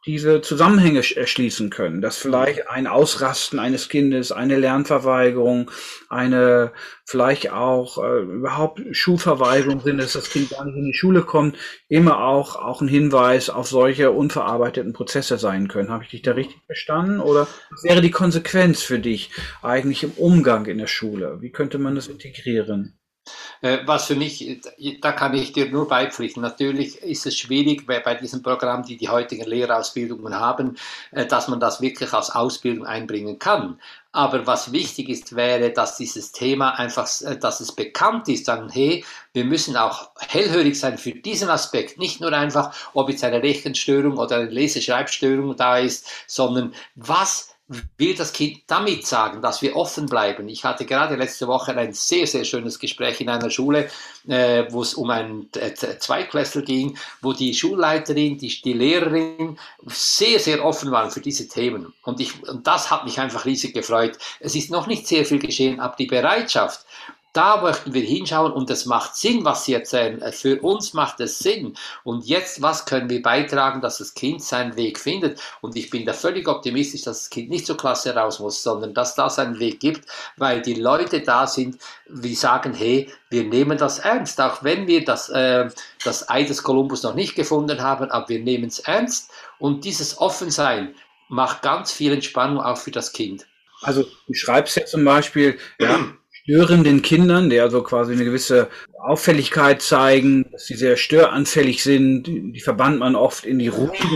diese Zusammenhänge erschließen können, dass vielleicht ein Ausrasten eines Kindes, eine Lernverweigerung, eine vielleicht auch äh, überhaupt Schulverweigerung sind, dass das Kind gar nicht in die Schule kommt, immer auch auch ein Hinweis auf solche unverarbeiteten Prozesse sein können. Habe ich dich da richtig verstanden? Oder was wäre die Konsequenz für dich eigentlich im Umgang in der Schule? Wie könnte man das integrieren? Äh, was für mich, da kann ich dir nur beipflichten. Natürlich ist es schwierig bei diesem Programm, die die heutigen Lehrerausbildungen haben, äh, dass man das wirklich als Ausbildung einbringen kann. Aber was wichtig ist, wäre, dass dieses Thema einfach, äh, dass es bekannt ist, sagen, hey, wir müssen auch hellhörig sein für diesen Aspekt. Nicht nur einfach, ob jetzt eine Rechenstörung oder eine Leseschreibstörung da ist, sondern was will das Kind damit sagen, dass wir offen bleiben. Ich hatte gerade letzte Woche ein sehr, sehr schönes Gespräch in einer Schule, äh, wo es um einen äh, Zweiklässler ging, wo die Schulleiterin, die, die Lehrerin sehr, sehr offen waren für diese Themen. Und, ich, und das hat mich einfach riesig gefreut. Es ist noch nicht sehr viel geschehen, aber die Bereitschaft, da möchten wir hinschauen und es macht Sinn, was Sie erzählen. Äh, für uns macht es Sinn. Und jetzt, was können wir beitragen, dass das Kind seinen Weg findet? Und ich bin da völlig optimistisch, dass das Kind nicht zur Klasse raus muss, sondern dass da seinen Weg gibt, weil die Leute da sind, die sagen, hey, wir nehmen das ernst, auch wenn wir das, äh, das Ei des Kolumbus noch nicht gefunden haben, aber wir nehmen es ernst. Und dieses Offensein macht ganz viel Entspannung auch für das Kind. Also du schreibst ja zum Beispiel, ja, störenden Kindern, die also quasi eine gewisse Auffälligkeit zeigen, dass sie sehr störanfällig sind, die verbannt man oft in die ruhige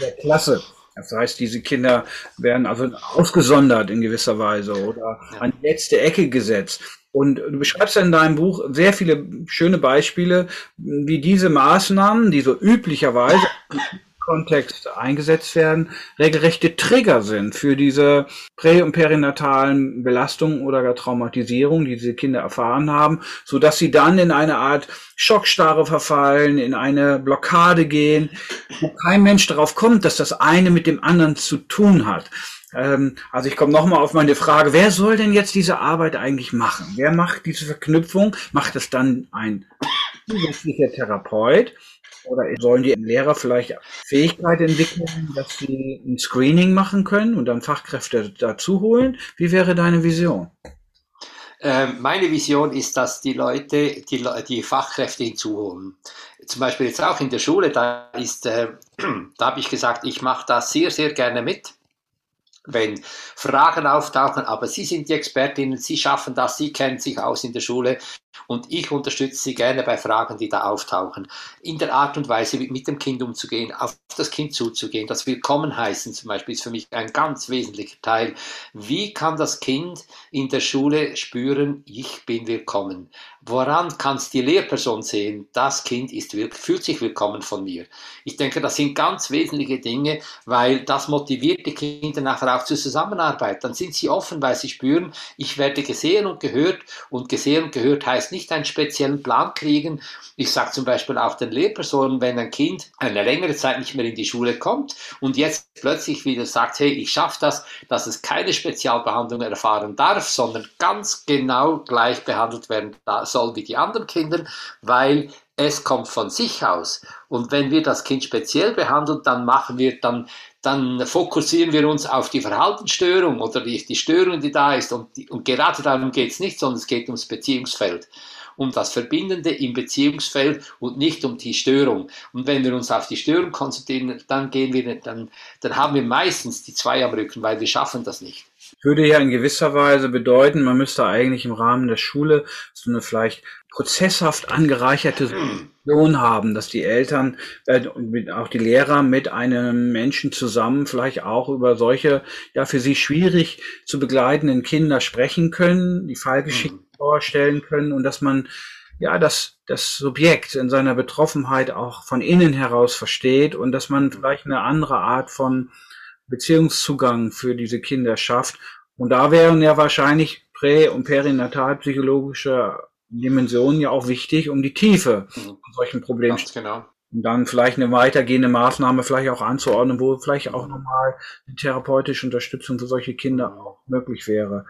der Klasse. Das heißt, diese Kinder werden also ausgesondert in gewisser Weise oder an die letzte Ecke gesetzt. Und du beschreibst in deinem Buch sehr viele schöne Beispiele, wie diese Maßnahmen, die so üblicherweise Kontext eingesetzt werden, regelrechte Trigger sind für diese prä- und perinatalen Belastungen oder gar Traumatisierungen, die diese Kinder erfahren haben, so dass sie dann in eine Art Schockstarre verfallen, in eine Blockade gehen, wo kein Mensch darauf kommt, dass das eine mit dem anderen zu tun hat. Ähm, also ich komme nochmal auf meine Frage, wer soll denn jetzt diese Arbeit eigentlich machen? Wer macht diese Verknüpfung? Macht es dann ein zusätzlicher Therapeut? Oder sollen die Lehrer vielleicht Fähigkeit entwickeln, dass sie ein Screening machen können und dann Fachkräfte dazu holen? Wie wäre deine Vision? Ähm, meine Vision ist, dass die Leute die, die Fachkräfte hinzuholen. Zum Beispiel jetzt auch in der Schule, da ist, äh, da habe ich gesagt, ich mache das sehr, sehr gerne mit wenn Fragen auftauchen, aber Sie sind die Expertinnen, Sie schaffen das, Sie kennen sich aus in der Schule und ich unterstütze Sie gerne bei Fragen, die da auftauchen. In der Art und Weise, mit dem Kind umzugehen, auf das Kind zuzugehen, das Willkommen heißen zum Beispiel ist für mich ein ganz wesentlicher Teil. Wie kann das Kind in der Schule spüren, ich bin willkommen? Woran kann es die Lehrperson sehen, das Kind ist, fühlt sich willkommen von mir? Ich denke, das sind ganz wesentliche Dinge, weil das motiviert die Kinder nachher auch zur Zusammenarbeit. Dann sind sie offen, weil sie spüren, ich werde gesehen und gehört und gesehen und gehört heißt heißt nicht einen speziellen Plan kriegen. Ich sage zum Beispiel auch den Lehrpersonen, wenn ein Kind eine längere Zeit nicht mehr in die Schule kommt und jetzt plötzlich wieder sagt, hey, ich schaffe das, dass es keine Spezialbehandlung erfahren darf, sondern ganz genau gleich behandelt werden soll wie die anderen Kinder, weil es kommt von sich aus. Und wenn wir das Kind speziell behandeln, dann machen wir, dann, dann fokussieren wir uns auf die Verhaltensstörung oder die, die Störung, die da ist. Und, die, und gerade darum geht es nicht, sondern es geht ums Beziehungsfeld um das Verbindende im Beziehungsfeld und nicht um die Störung. Und wenn wir uns auf die Störung konzentrieren, dann gehen wir, dann, dann haben wir meistens die zwei am Rücken, weil wir schaffen das nicht. Würde ja in gewisser Weise bedeuten, man müsste eigentlich im Rahmen der Schule so eine vielleicht prozesshaft angereicherte Situation haben, dass die Eltern äh, und auch die Lehrer mit einem Menschen zusammen vielleicht auch über solche ja für sie schwierig zu begleitenden Kinder sprechen können, die Fallgeschichten mhm. vorstellen können und dass man ja das das Subjekt in seiner Betroffenheit auch von innen heraus versteht und dass man vielleicht eine andere Art von Beziehungszugang für diese Kinder schafft. Und da wären ja wahrscheinlich prä- und perinatalpsychologische Dimensionen ja auch wichtig, um die Tiefe mhm. von solchen Problemen Ganz genau. Und dann vielleicht eine weitergehende Maßnahme vielleicht auch anzuordnen, wo vielleicht auch nochmal eine therapeutische Unterstützung für solche Kinder auch möglich wäre.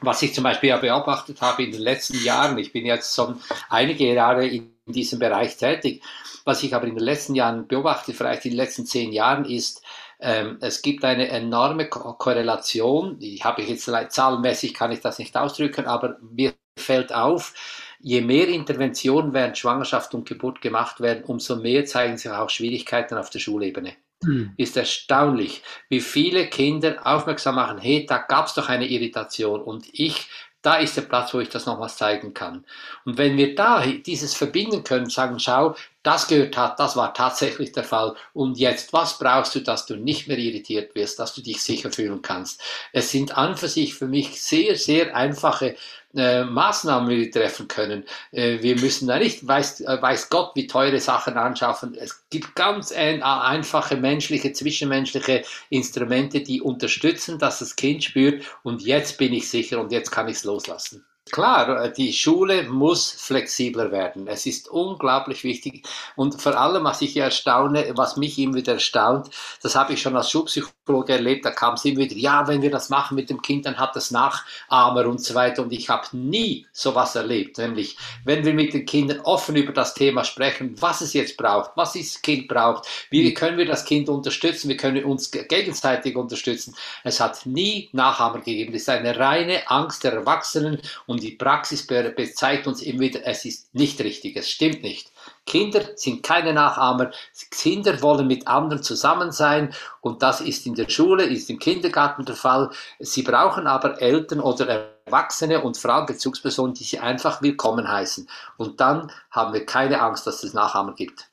Was ich zum Beispiel ja beobachtet habe in den letzten Jahren, ich bin jetzt schon einige Jahre in diesem Bereich tätig, was ich aber in den letzten Jahren beobachte, vielleicht in den letzten zehn Jahren, ist, ähm, es gibt eine enorme Ko Korrelation. Die habe ich jetzt zahlenmäßig kann ich das nicht ausdrücken, aber mir fällt auf, je mehr Interventionen während Schwangerschaft und Geburt gemacht werden, umso mehr zeigen sich auch Schwierigkeiten auf der Schulebene. Hm. Ist erstaunlich, wie viele Kinder aufmerksam machen, hey, da gab es doch eine Irritation und ich da ist der Platz, wo ich das nochmals zeigen kann. Und wenn wir da dieses verbinden können, sagen, schau, das gehört hat, das war tatsächlich der Fall. Und jetzt, was brauchst du, dass du nicht mehr irritiert wirst, dass du dich sicher fühlen kannst? Es sind an für sich für mich sehr, sehr einfache äh, Maßnahmen wir treffen können. Äh, wir müssen da nicht, weiß, äh, weiß Gott, wie teure Sachen anschaffen. Es gibt ganz ein, einfache menschliche, zwischenmenschliche Instrumente, die unterstützen, dass das Kind spürt und jetzt bin ich sicher und jetzt kann ich es loslassen. Klar, die Schule muss flexibler werden. Es ist unglaublich wichtig. Und vor allem, was ich erstaune, was mich immer wieder erstaunt, das habe ich schon als Schulpsychologe erlebt, da kam es immer wieder, ja, wenn wir das machen mit dem Kind, dann hat das Nachahmer und so weiter. Und ich habe nie sowas erlebt. Nämlich, wenn wir mit den Kindern offen über das Thema sprechen, was es jetzt braucht, was das Kind braucht, wie können wir das Kind unterstützen, wir können uns gegenseitig unterstützen. Es hat nie Nachahmer gegeben. Das ist eine reine Angst der Erwachsenen und und die Praxis zeigt uns immer wieder, es ist nicht richtig, es stimmt nicht. Kinder sind keine Nachahmer. Kinder wollen mit anderen zusammen sein und das ist in der Schule, ist im Kindergarten der Fall. Sie brauchen aber Eltern oder Erwachsene und Frauen, Bezugspersonen, die sie einfach willkommen heißen. Und dann haben wir keine Angst, dass es Nachahmer gibt.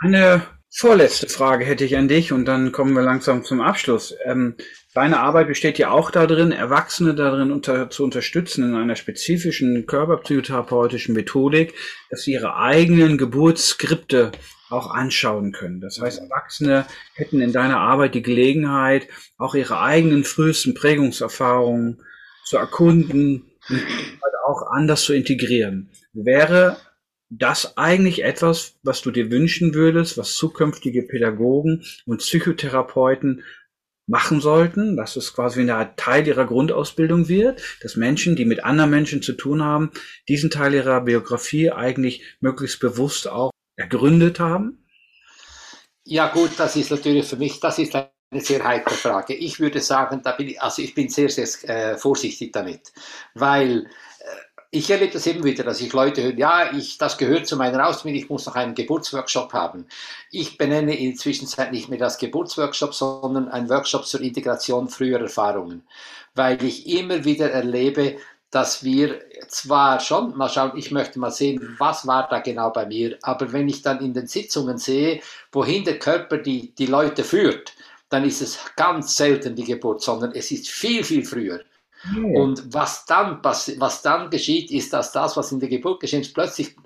Eine Vorletzte Frage hätte ich an dich und dann kommen wir langsam zum Abschluss. Ähm, deine Arbeit besteht ja auch darin, Erwachsene darin unter, zu unterstützen in einer spezifischen körperpsychotherapeutischen Methodik, dass sie ihre eigenen Geburtsskripte auch anschauen können. Das heißt, Erwachsene hätten in deiner Arbeit die Gelegenheit, auch ihre eigenen frühesten Prägungserfahrungen zu erkunden und auch anders zu integrieren. Wäre das eigentlich etwas, was du dir wünschen würdest, was zukünftige Pädagogen und Psychotherapeuten machen sollten, dass es quasi ein Teil ihrer Grundausbildung wird, dass Menschen, die mit anderen Menschen zu tun haben, diesen Teil ihrer Biografie eigentlich möglichst bewusst auch ergründet haben? Ja gut, das ist natürlich für mich, das ist eine sehr heikle Frage. Ich würde sagen, da bin ich, also ich bin sehr, sehr äh, vorsichtig damit, weil ich erlebe das immer wieder, dass ich Leute höre, ja, ich, das gehört zu meiner Ausbildung, ich muss noch einen Geburtsworkshop haben. Ich benenne inzwischen nicht mehr das Geburtsworkshop, sondern ein Workshop zur Integration früher Erfahrungen, weil ich immer wieder erlebe, dass wir zwar schon, mal schauen, ich möchte mal sehen, was war da genau bei mir, aber wenn ich dann in den Sitzungen sehe, wohin der Körper die, die Leute führt, dann ist es ganz selten die Geburt, sondern es ist viel, viel früher. Und was dann, was dann geschieht, ist, dass das, was in der Geburt geschieht, plötzlich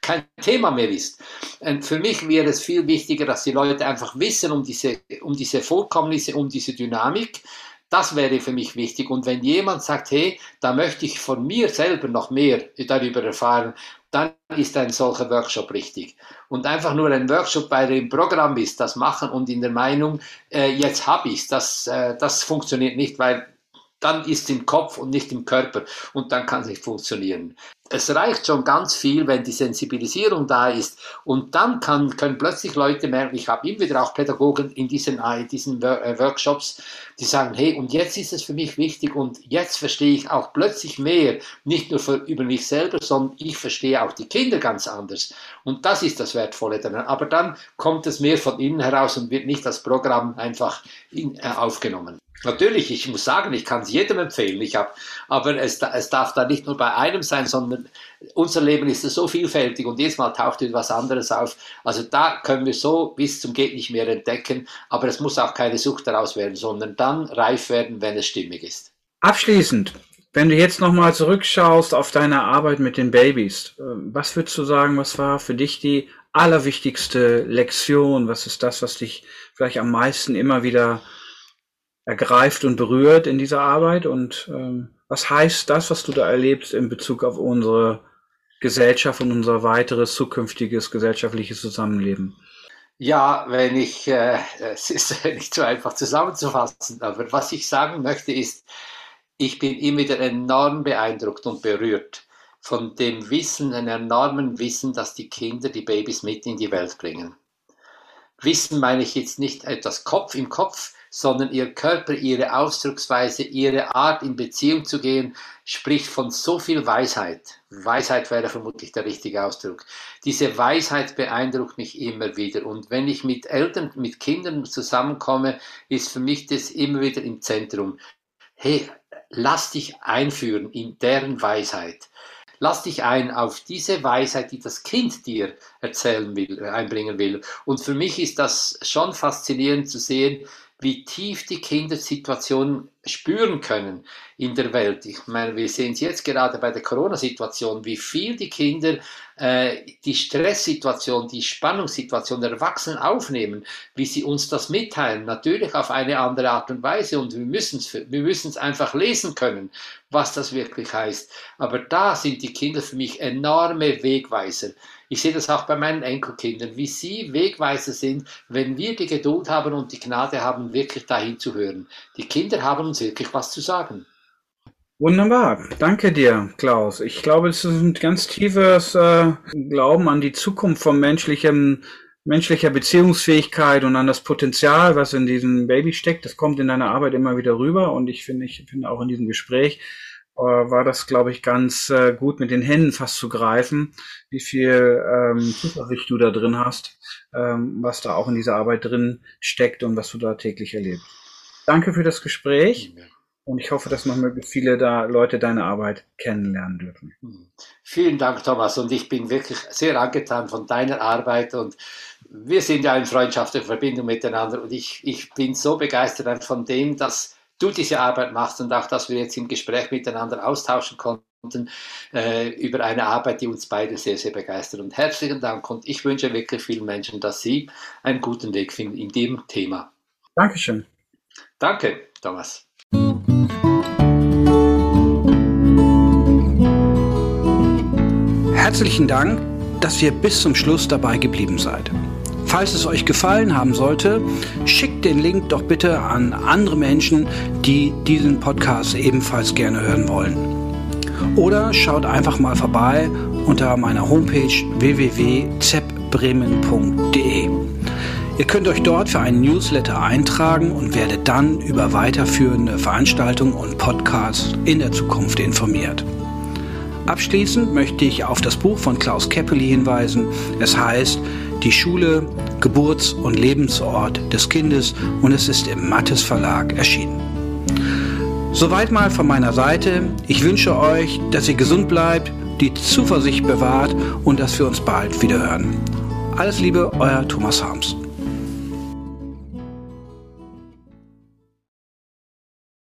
kein Thema mehr ist. Und für mich wäre es viel wichtiger, dass die Leute einfach wissen um diese, um diese Vorkommnisse, um diese Dynamik. Das wäre für mich wichtig. Und wenn jemand sagt, hey, da möchte ich von mir selber noch mehr darüber erfahren, dann ist ein solcher Workshop richtig. Und einfach nur ein Workshop, weil er im Programm ist, das machen und in der Meinung, äh, jetzt habe ich es, das, äh, das funktioniert nicht, weil dann ist im Kopf und nicht im Körper und dann kann es nicht funktionieren. Es reicht schon ganz viel, wenn die Sensibilisierung da ist und dann kann, können plötzlich Leute merken, ich habe immer wieder auch Pädagogen in diesen, in äh, diesen äh, Workshops, die sagen, hey, und jetzt ist es für mich wichtig und jetzt verstehe ich auch plötzlich mehr, nicht nur für, über mich selber, sondern ich verstehe auch die Kinder ganz anders. Und das ist das Wertvolle daran. Aber dann kommt es mehr von innen heraus und wird nicht das Programm einfach in, äh, aufgenommen. Natürlich, ich muss sagen, ich kann es jedem empfehlen. Ich hab, aber es, es darf da nicht nur bei einem sein, sondern unser Leben ist so vielfältig und jedes Mal taucht etwas anderes auf. Also da können wir so bis zum geht nicht mehr entdecken, aber es muss auch keine Sucht daraus werden, sondern dann reif werden, wenn es stimmig ist. Abschließend, wenn du jetzt nochmal zurückschaust auf deine Arbeit mit den Babys, äh, was würdest du sagen, was war für dich die allerwichtigste Lektion? Was ist das, was dich vielleicht am meisten immer wieder ergreift und berührt in dieser Arbeit? Und ähm, was heißt das, was du da erlebst in Bezug auf unsere Gesellschaft und unser weiteres zukünftiges gesellschaftliches Zusammenleben? Ja, wenn ich, äh, es ist nicht so einfach zusammenzufassen, aber was ich sagen möchte ist, ich bin immer wieder enorm beeindruckt und berührt von dem Wissen, einem enormen Wissen, dass die Kinder die Babys mit in die Welt bringen. Wissen meine ich jetzt nicht etwas Kopf im Kopf, sondern ihr Körper, ihre Ausdrucksweise, ihre Art in Beziehung zu gehen, spricht von so viel Weisheit. Weisheit wäre vermutlich der richtige Ausdruck. Diese Weisheit beeindruckt mich immer wieder. Und wenn ich mit Eltern, mit Kindern zusammenkomme, ist für mich das immer wieder im Zentrum. Hey, lass dich einführen in deren Weisheit. Lass dich ein auf diese Weisheit, die das Kind dir erzählen will, einbringen will. Und für mich ist das schon faszinierend zu sehen, wie tief die Kinder Situationen spüren können in der Welt. Ich meine, wir sehen es jetzt gerade bei der Corona-Situation, wie viel die Kinder äh, die Stresssituation, die Spannungssituation der Erwachsenen aufnehmen, wie sie uns das mitteilen, natürlich auf eine andere Art und Weise und wir müssen es wir einfach lesen können, was das wirklich heißt. Aber da sind die Kinder für mich enorme Wegweiser. Ich sehe das auch bei meinen Enkelkindern, wie sie Wegweiser sind, wenn wir die Geduld haben und die Gnade haben, wirklich dahin zu hören. Die Kinder haben uns wirklich was zu sagen. Wunderbar, danke dir, Klaus. Ich glaube, es ist ein ganz tiefes äh, Glauben an die Zukunft von menschlichem, menschlicher Beziehungsfähigkeit und an das Potenzial, was in diesem Baby steckt. Das kommt in deiner Arbeit immer wieder rüber und ich finde, ich finde auch in diesem Gespräch äh, war das, glaube ich, ganz äh, gut mit den Händen fast zu greifen, wie viel ähm, Zuversicht du da drin hast, ähm, was da auch in dieser Arbeit drin steckt und was du da täglich erlebst. Danke für das Gespräch. Und ich hoffe, dass noch möglichst viele da Leute deine Arbeit kennenlernen dürfen. Hm. Vielen Dank, Thomas. Und ich bin wirklich sehr angetan von deiner Arbeit. Und wir sind ja in freundschaftlicher Verbindung miteinander. Und ich, ich bin so begeistert von dem, dass du diese Arbeit machst und auch, dass wir jetzt im Gespräch miteinander austauschen konnten äh, über eine Arbeit, die uns beide sehr, sehr begeistert. Und herzlichen Dank. Und ich wünsche wirklich vielen Menschen, dass sie einen guten Weg finden in dem Thema. Dankeschön. Danke, Thomas. Herzlichen Dank, dass ihr bis zum Schluss dabei geblieben seid. Falls es euch gefallen haben sollte, schickt den Link doch bitte an andere Menschen, die diesen Podcast ebenfalls gerne hören wollen. Oder schaut einfach mal vorbei unter meiner Homepage www.zeppbremen.de. Ihr könnt euch dort für einen Newsletter eintragen und werdet dann über weiterführende Veranstaltungen und Podcasts in der Zukunft informiert. Abschließend möchte ich auf das Buch von Klaus Keppeli hinweisen. Es heißt Die Schule, Geburts- und Lebensort des Kindes und es ist im Mattes Verlag erschienen. Soweit mal von meiner Seite. Ich wünsche euch, dass ihr gesund bleibt, die Zuversicht bewahrt und dass wir uns bald wieder hören. Alles Liebe, euer Thomas Harms.